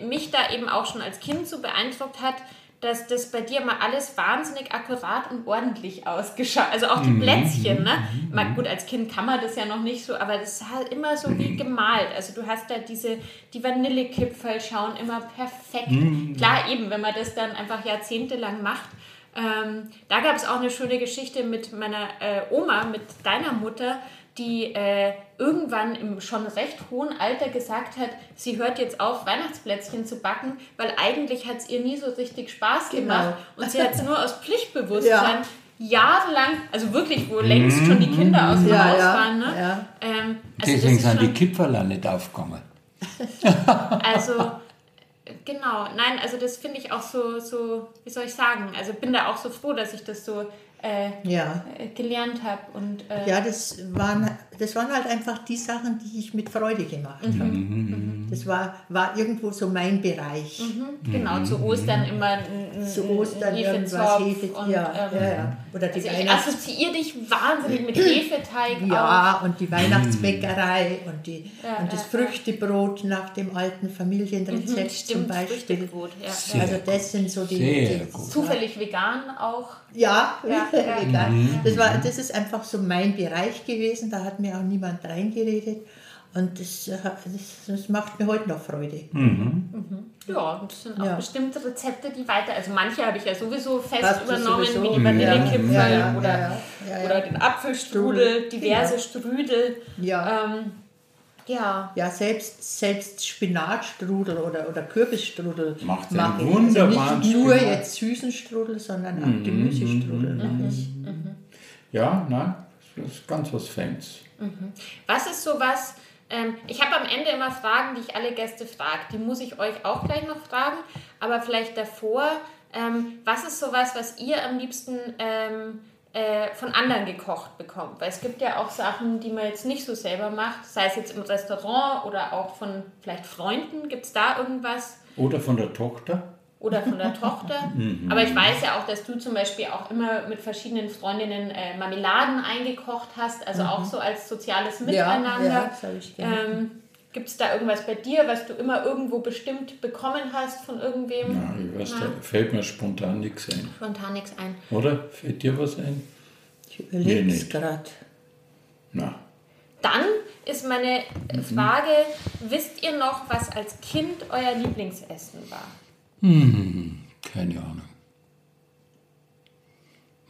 mich da eben auch schon als Kind so beeindruckt hat, dass das bei dir mal alles wahnsinnig akkurat und ordentlich ausgeschaut. Also auch die mhm. Plätzchen, ne? Mhm. Mal, gut, als Kind kann man das ja noch nicht so, aber das sah immer so wie gemalt. Also du hast da diese, die Vanillekipferl schauen immer perfekt. Mhm. Klar, eben, wenn man das dann einfach jahrzehntelang macht. Ähm, da gab es auch eine schöne Geschichte mit meiner äh, Oma, mit deiner Mutter, die äh, irgendwann im schon recht hohen Alter gesagt hat, sie hört jetzt auf, Weihnachtsplätzchen zu backen, weil eigentlich hat es ihr nie so richtig Spaß genau. gemacht und sie hat es nur aus Pflichtbewusstsein ja. jahrelang, also wirklich, wo längst schon die Kinder aus dem ja, Haus ja, waren. Ne? Ja. Ähm, also Deswegen sind die Kipferler nicht aufgekommen. also Genau, nein, also das finde ich auch so, so, wie soll ich sagen, also bin da auch so froh, dass ich das so äh, ja. Äh, gelernt habe. äh, ja, das waren, das waren halt einfach die Sachen, die ich mit Freude gemacht mhm. habe. Mhm. Das war, war irgendwo so mein Bereich. Mhm. Genau, zu Ostern immer ein, zu Ostern irgendwas Hefe, und, ja, ähm, ja, ja. Oder die also ich assoziiere dich wahnsinnig mit Hefeteig Ja, auch. und die Weihnachtsbäckerei und, die, ja, und das Früchtebrot nach dem alten Familienrezept mhm, zum Beispiel. Früchtebrot, ja. Also das sind so die... die zufällig vegan auch. Ja, ja, ja. Mhm. Das, war, das ist einfach so mein Bereich gewesen, da hat mir auch niemand reingeredet. Und das, das, das macht mir heute noch Freude. Mhm. Mhm. Ja, und das sind auch ja. bestimmte Rezepte, die weiter, also manche habe ich ja sowieso fest Hast übernommen, sowieso? wie die Vanillekipferl ja. ja, oder, oder den Apfelstrudel, diverse Strudel. Ja. Ähm, ja. Ja, selbst, selbst Spinatstrudel oder, oder Kürbisstrudel macht mache ich. Also nicht nur Spinat. jetzt süßen Strudel, sondern auch mhm. Gemüsestrudel mhm. mache ich. Mhm. Ja, nein, das ist ganz was Fans. Mhm. Was ist sowas, ähm, ich habe am Ende immer Fragen, die ich alle Gäste frage. Die muss ich euch auch gleich noch fragen, aber vielleicht davor, ähm, was ist sowas, was ihr am liebsten... Ähm, äh, von anderen gekocht bekommt. Weil es gibt ja auch Sachen, die man jetzt nicht so selber macht, sei es jetzt im Restaurant oder auch von vielleicht Freunden. Gibt es da irgendwas? Oder von der Tochter? Oder von der Tochter. Mhm. Aber ich weiß ja auch, dass du zum Beispiel auch immer mit verschiedenen Freundinnen äh, Marmeladen eingekocht hast, also mhm. auch so als soziales Miteinander. Ja, ja, das habe ich gerne. Ähm, Gibt es da irgendwas bei dir, was du immer irgendwo bestimmt bekommen hast von irgendwem? Ja, ich weiß, da fällt mir spontan nichts ein. Spontan nichts ein. Oder? Fällt dir was ein? Ich überlege es gerade. Na. Dann ist meine Frage, mhm. wisst ihr noch, was als Kind euer Lieblingsessen war? Hm, keine Ahnung.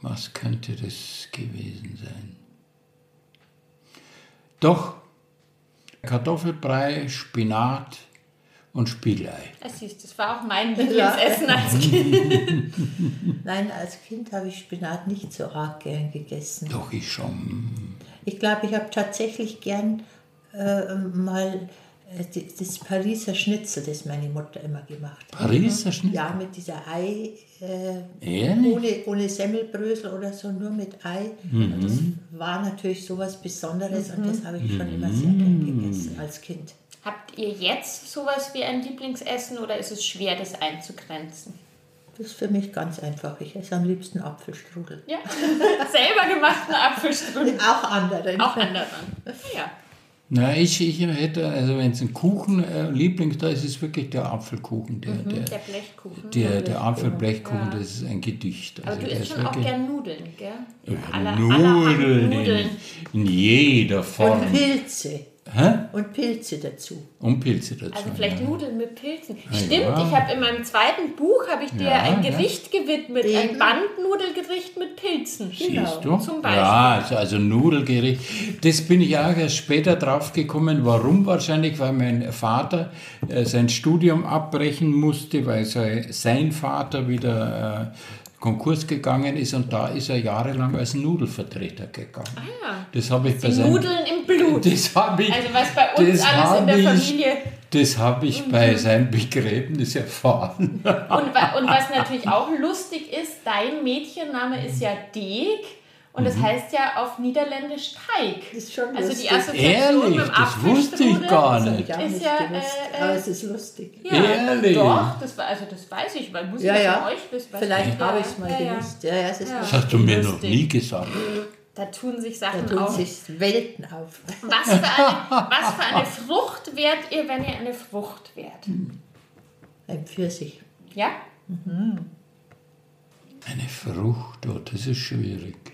Was könnte das gewesen sein? Doch, Kartoffelbrei, Spinat und Spiegelei. Das, siehst, das war auch mein Lieblingsessen als Kind. Nein, als Kind habe ich Spinat nicht so arg gern gegessen. Doch, ich schon. Ich glaube, ich habe tatsächlich gern äh, mal das Pariser Schnitzel, das meine Mutter immer gemacht hat. Pariser Schnitzel? Ja, mit dieser Ei, äh, ohne, ohne Semmelbrösel oder so, nur mit Ei. Mhm. Das war natürlich so was Besonderes mhm. und das habe ich schon immer sehr gern mhm. gegessen als Kind. Habt ihr jetzt sowas wie ein Lieblingsessen oder ist es schwer, das einzugrenzen? Das ist für mich ganz einfach. Ich esse am liebsten Apfelstrudel. Ja, selber gemachten Apfelstrudel. Auch anderen. Auch anderen. Ja. Na, ich, ich hätte, also wenn es ein Kuchen äh, Liebling da ist, ist es wirklich der Apfelkuchen. Der, mhm, der, der Blechkuchen. Der, der, der Apfelblechkuchen, ja. das ist ein Gedicht. Also Aber du isst schon auch gern Nudeln, gell? Ja, aller, Nudeln, Nudeln. In, in, jeder Form. Und Pilze. Hä? Und Pilze dazu. Und Pilze dazu. Also vielleicht ja. Nudeln mit Pilzen. Ja. Stimmt, ich habe in meinem zweiten Buch habe ich dir ja, ein Gericht gewidmet, Eben. ein Bandnudelgericht mit Pilzen. Genau. Siehst du? Zum Beispiel. Ja, also, also Nudelgericht. Das bin ich auch erst später drauf gekommen. Warum wahrscheinlich? Weil mein Vater äh, sein Studium abbrechen musste, weil sein Vater wieder äh, Konkurs gegangen ist und da ist er jahrelang als Nudelvertreter gegangen. Ah ja. Das habe ich Die bei Nudeln im Blut. Das habe ich. Also was bei uns alles in der ich, Familie. Das habe ich mhm. bei seinem Begräbnis erfahren. Und, und was natürlich auch lustig ist, dein Mädchenname ist ja Deg. Und das mhm. heißt ja auf Niederländisch Teig. Das ist schon also lustig. die Assoziation Ehrlich, mit dem das wusste ich gar nicht. Das ist ja, äh, Aber es ist lustig. Ja, Ehrlich? Doch, das, also das weiß ich, weil muss ja, ich ja. von euch das Vielleicht habe ich es mal ja, gewusst. Ja, ja, es ist Das hast du mir lustig. noch nie gesagt. Da tun sich Sachen da tun auf. sich Welten auf. Was für, eine, was für eine Frucht wärt ihr, wenn ihr eine Frucht wärt? Ein Pfirsich. Ja? Mhm. Eine Frucht, oh, das ist schwierig.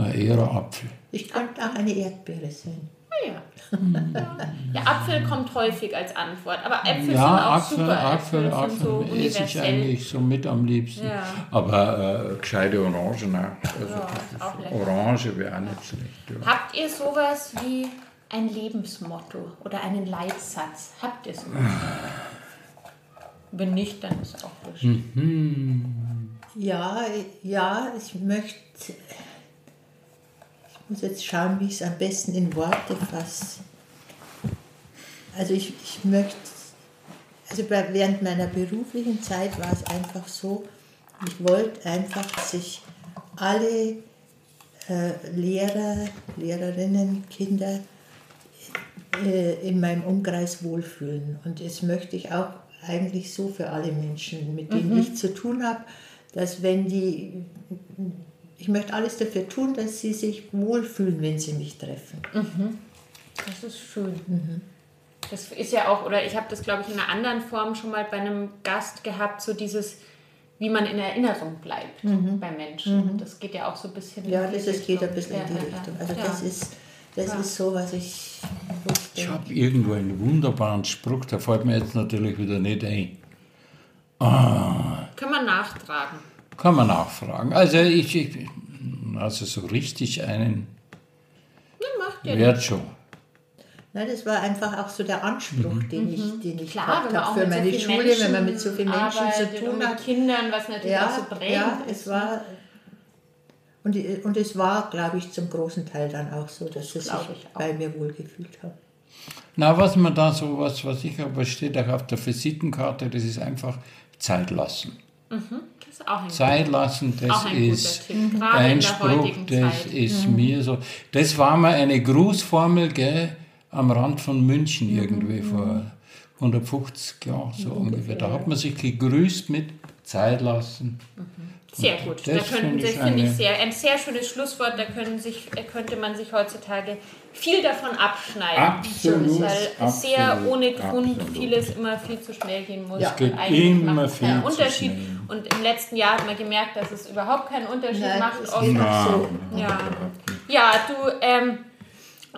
Na, eher ein Apfel. Ich könnte auch eine Erdbeere sein. Ah, ja. ja. ja. Apfel kommt häufig als Antwort, aber Äpfel ja, sind auch Apfel, super. Apfel, Äpfel, Apfel so esse ich eigentlich so mit am liebsten. Ja. Aber äh, gescheite Orangen auch. Also Orange wäre auch nicht schlecht. Habt ihr sowas wie ein Lebensmotto oder einen Leitsatz? Habt ihr sowas? Wenn nicht, dann ist auch wurscht. Mhm. Ja, ja, ich möchte muss jetzt schauen, wie ich es am besten in Worte fasse. Also ich, ich möchte, also während meiner beruflichen Zeit war es einfach so, ich wollte einfach, dass sich alle äh, Lehrer, Lehrerinnen, Kinder äh, in meinem Umkreis wohlfühlen. Und das möchte ich auch eigentlich so für alle Menschen, mit denen mhm. ich zu tun habe, dass wenn die ich möchte alles dafür tun, dass sie sich wohlfühlen, wenn sie mich treffen. Mhm. Das ist schön. Mhm. Das ist ja auch, oder ich habe das, glaube ich, in einer anderen Form schon mal bei einem Gast gehabt, so dieses, wie man in Erinnerung bleibt mhm. bei Menschen. Mhm. Das geht ja auch so ein bisschen ja, in die das Richtung. geht ein bisschen ja, in die Richtung. Also ja. das ist, das ja. ist so, was ich. Ich habe irgendwo einen wunderbaren Spruch, der fällt mir jetzt natürlich wieder nicht ein. Ah. Können wir nachtragen. Kann man nachfragen. Also ich, ich also so richtig einen ja, Wert schon. Na, das war einfach auch so der Anspruch, mhm. den ich, mhm. den ich Klar, gehabt habe für meine so Schule, Menschen wenn man mit so vielen Menschen zu tun hat. Mit Kindern, was natürlich ja, auch so prägend ja, es war und, und es war, glaube ich, zum großen Teil dann auch so, dass sie sich bei mir wohlgefühlt haben. Na, was man da so, was, was ich aber steht auch auf der Visitenkarte, das ist einfach Zeit lassen. Mhm. Zeit lassen, das ist ein, ein Spruch, das Zeit. ist mhm. mir so. Das war mal eine Grußformel gell, am Rand von München mhm. irgendwie mhm. vor 150 Jahren so ungefähr. Da hat man sich gegrüßt mit Zeit lassen. Sehr gut. Das, da könnten, das finde ich sehr, ein sehr schönes Schlusswort. Da können sich, könnte man sich heutzutage viel davon abschneiden. Absolut. Weil absolut, sehr ohne Grund absolut. vieles immer viel zu schnell gehen muss. Ja. Es geht immer viel zu Unterschied. Schnell. Und im letzten Jahr hat man gemerkt, dass es überhaupt keinen Unterschied Nein, macht. Geht so. ja. ja, du, ähm,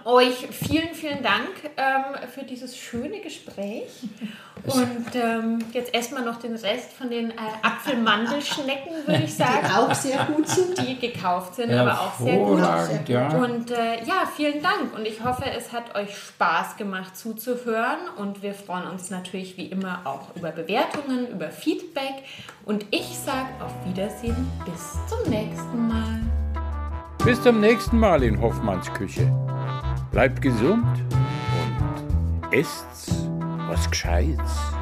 euch vielen, vielen Dank ähm, für dieses schöne Gespräch. Und ähm, jetzt erstmal noch den Rest von den äh, Apfelmandelschnecken, würde ich sagen. Die auch sehr gut sind. Die gekauft sind, aber auch sehr gut. Ja. Und äh, ja, vielen Dank. Und ich hoffe, es hat euch Spaß gemacht zuzuhören. Und wir freuen uns natürlich wie immer auch über Bewertungen, über Feedback. Und ich sage auf Wiedersehen. Bis zum nächsten Mal. Bis zum nächsten Mal in Hoffmanns Küche. Bleibt gesund und esst's was Gescheites.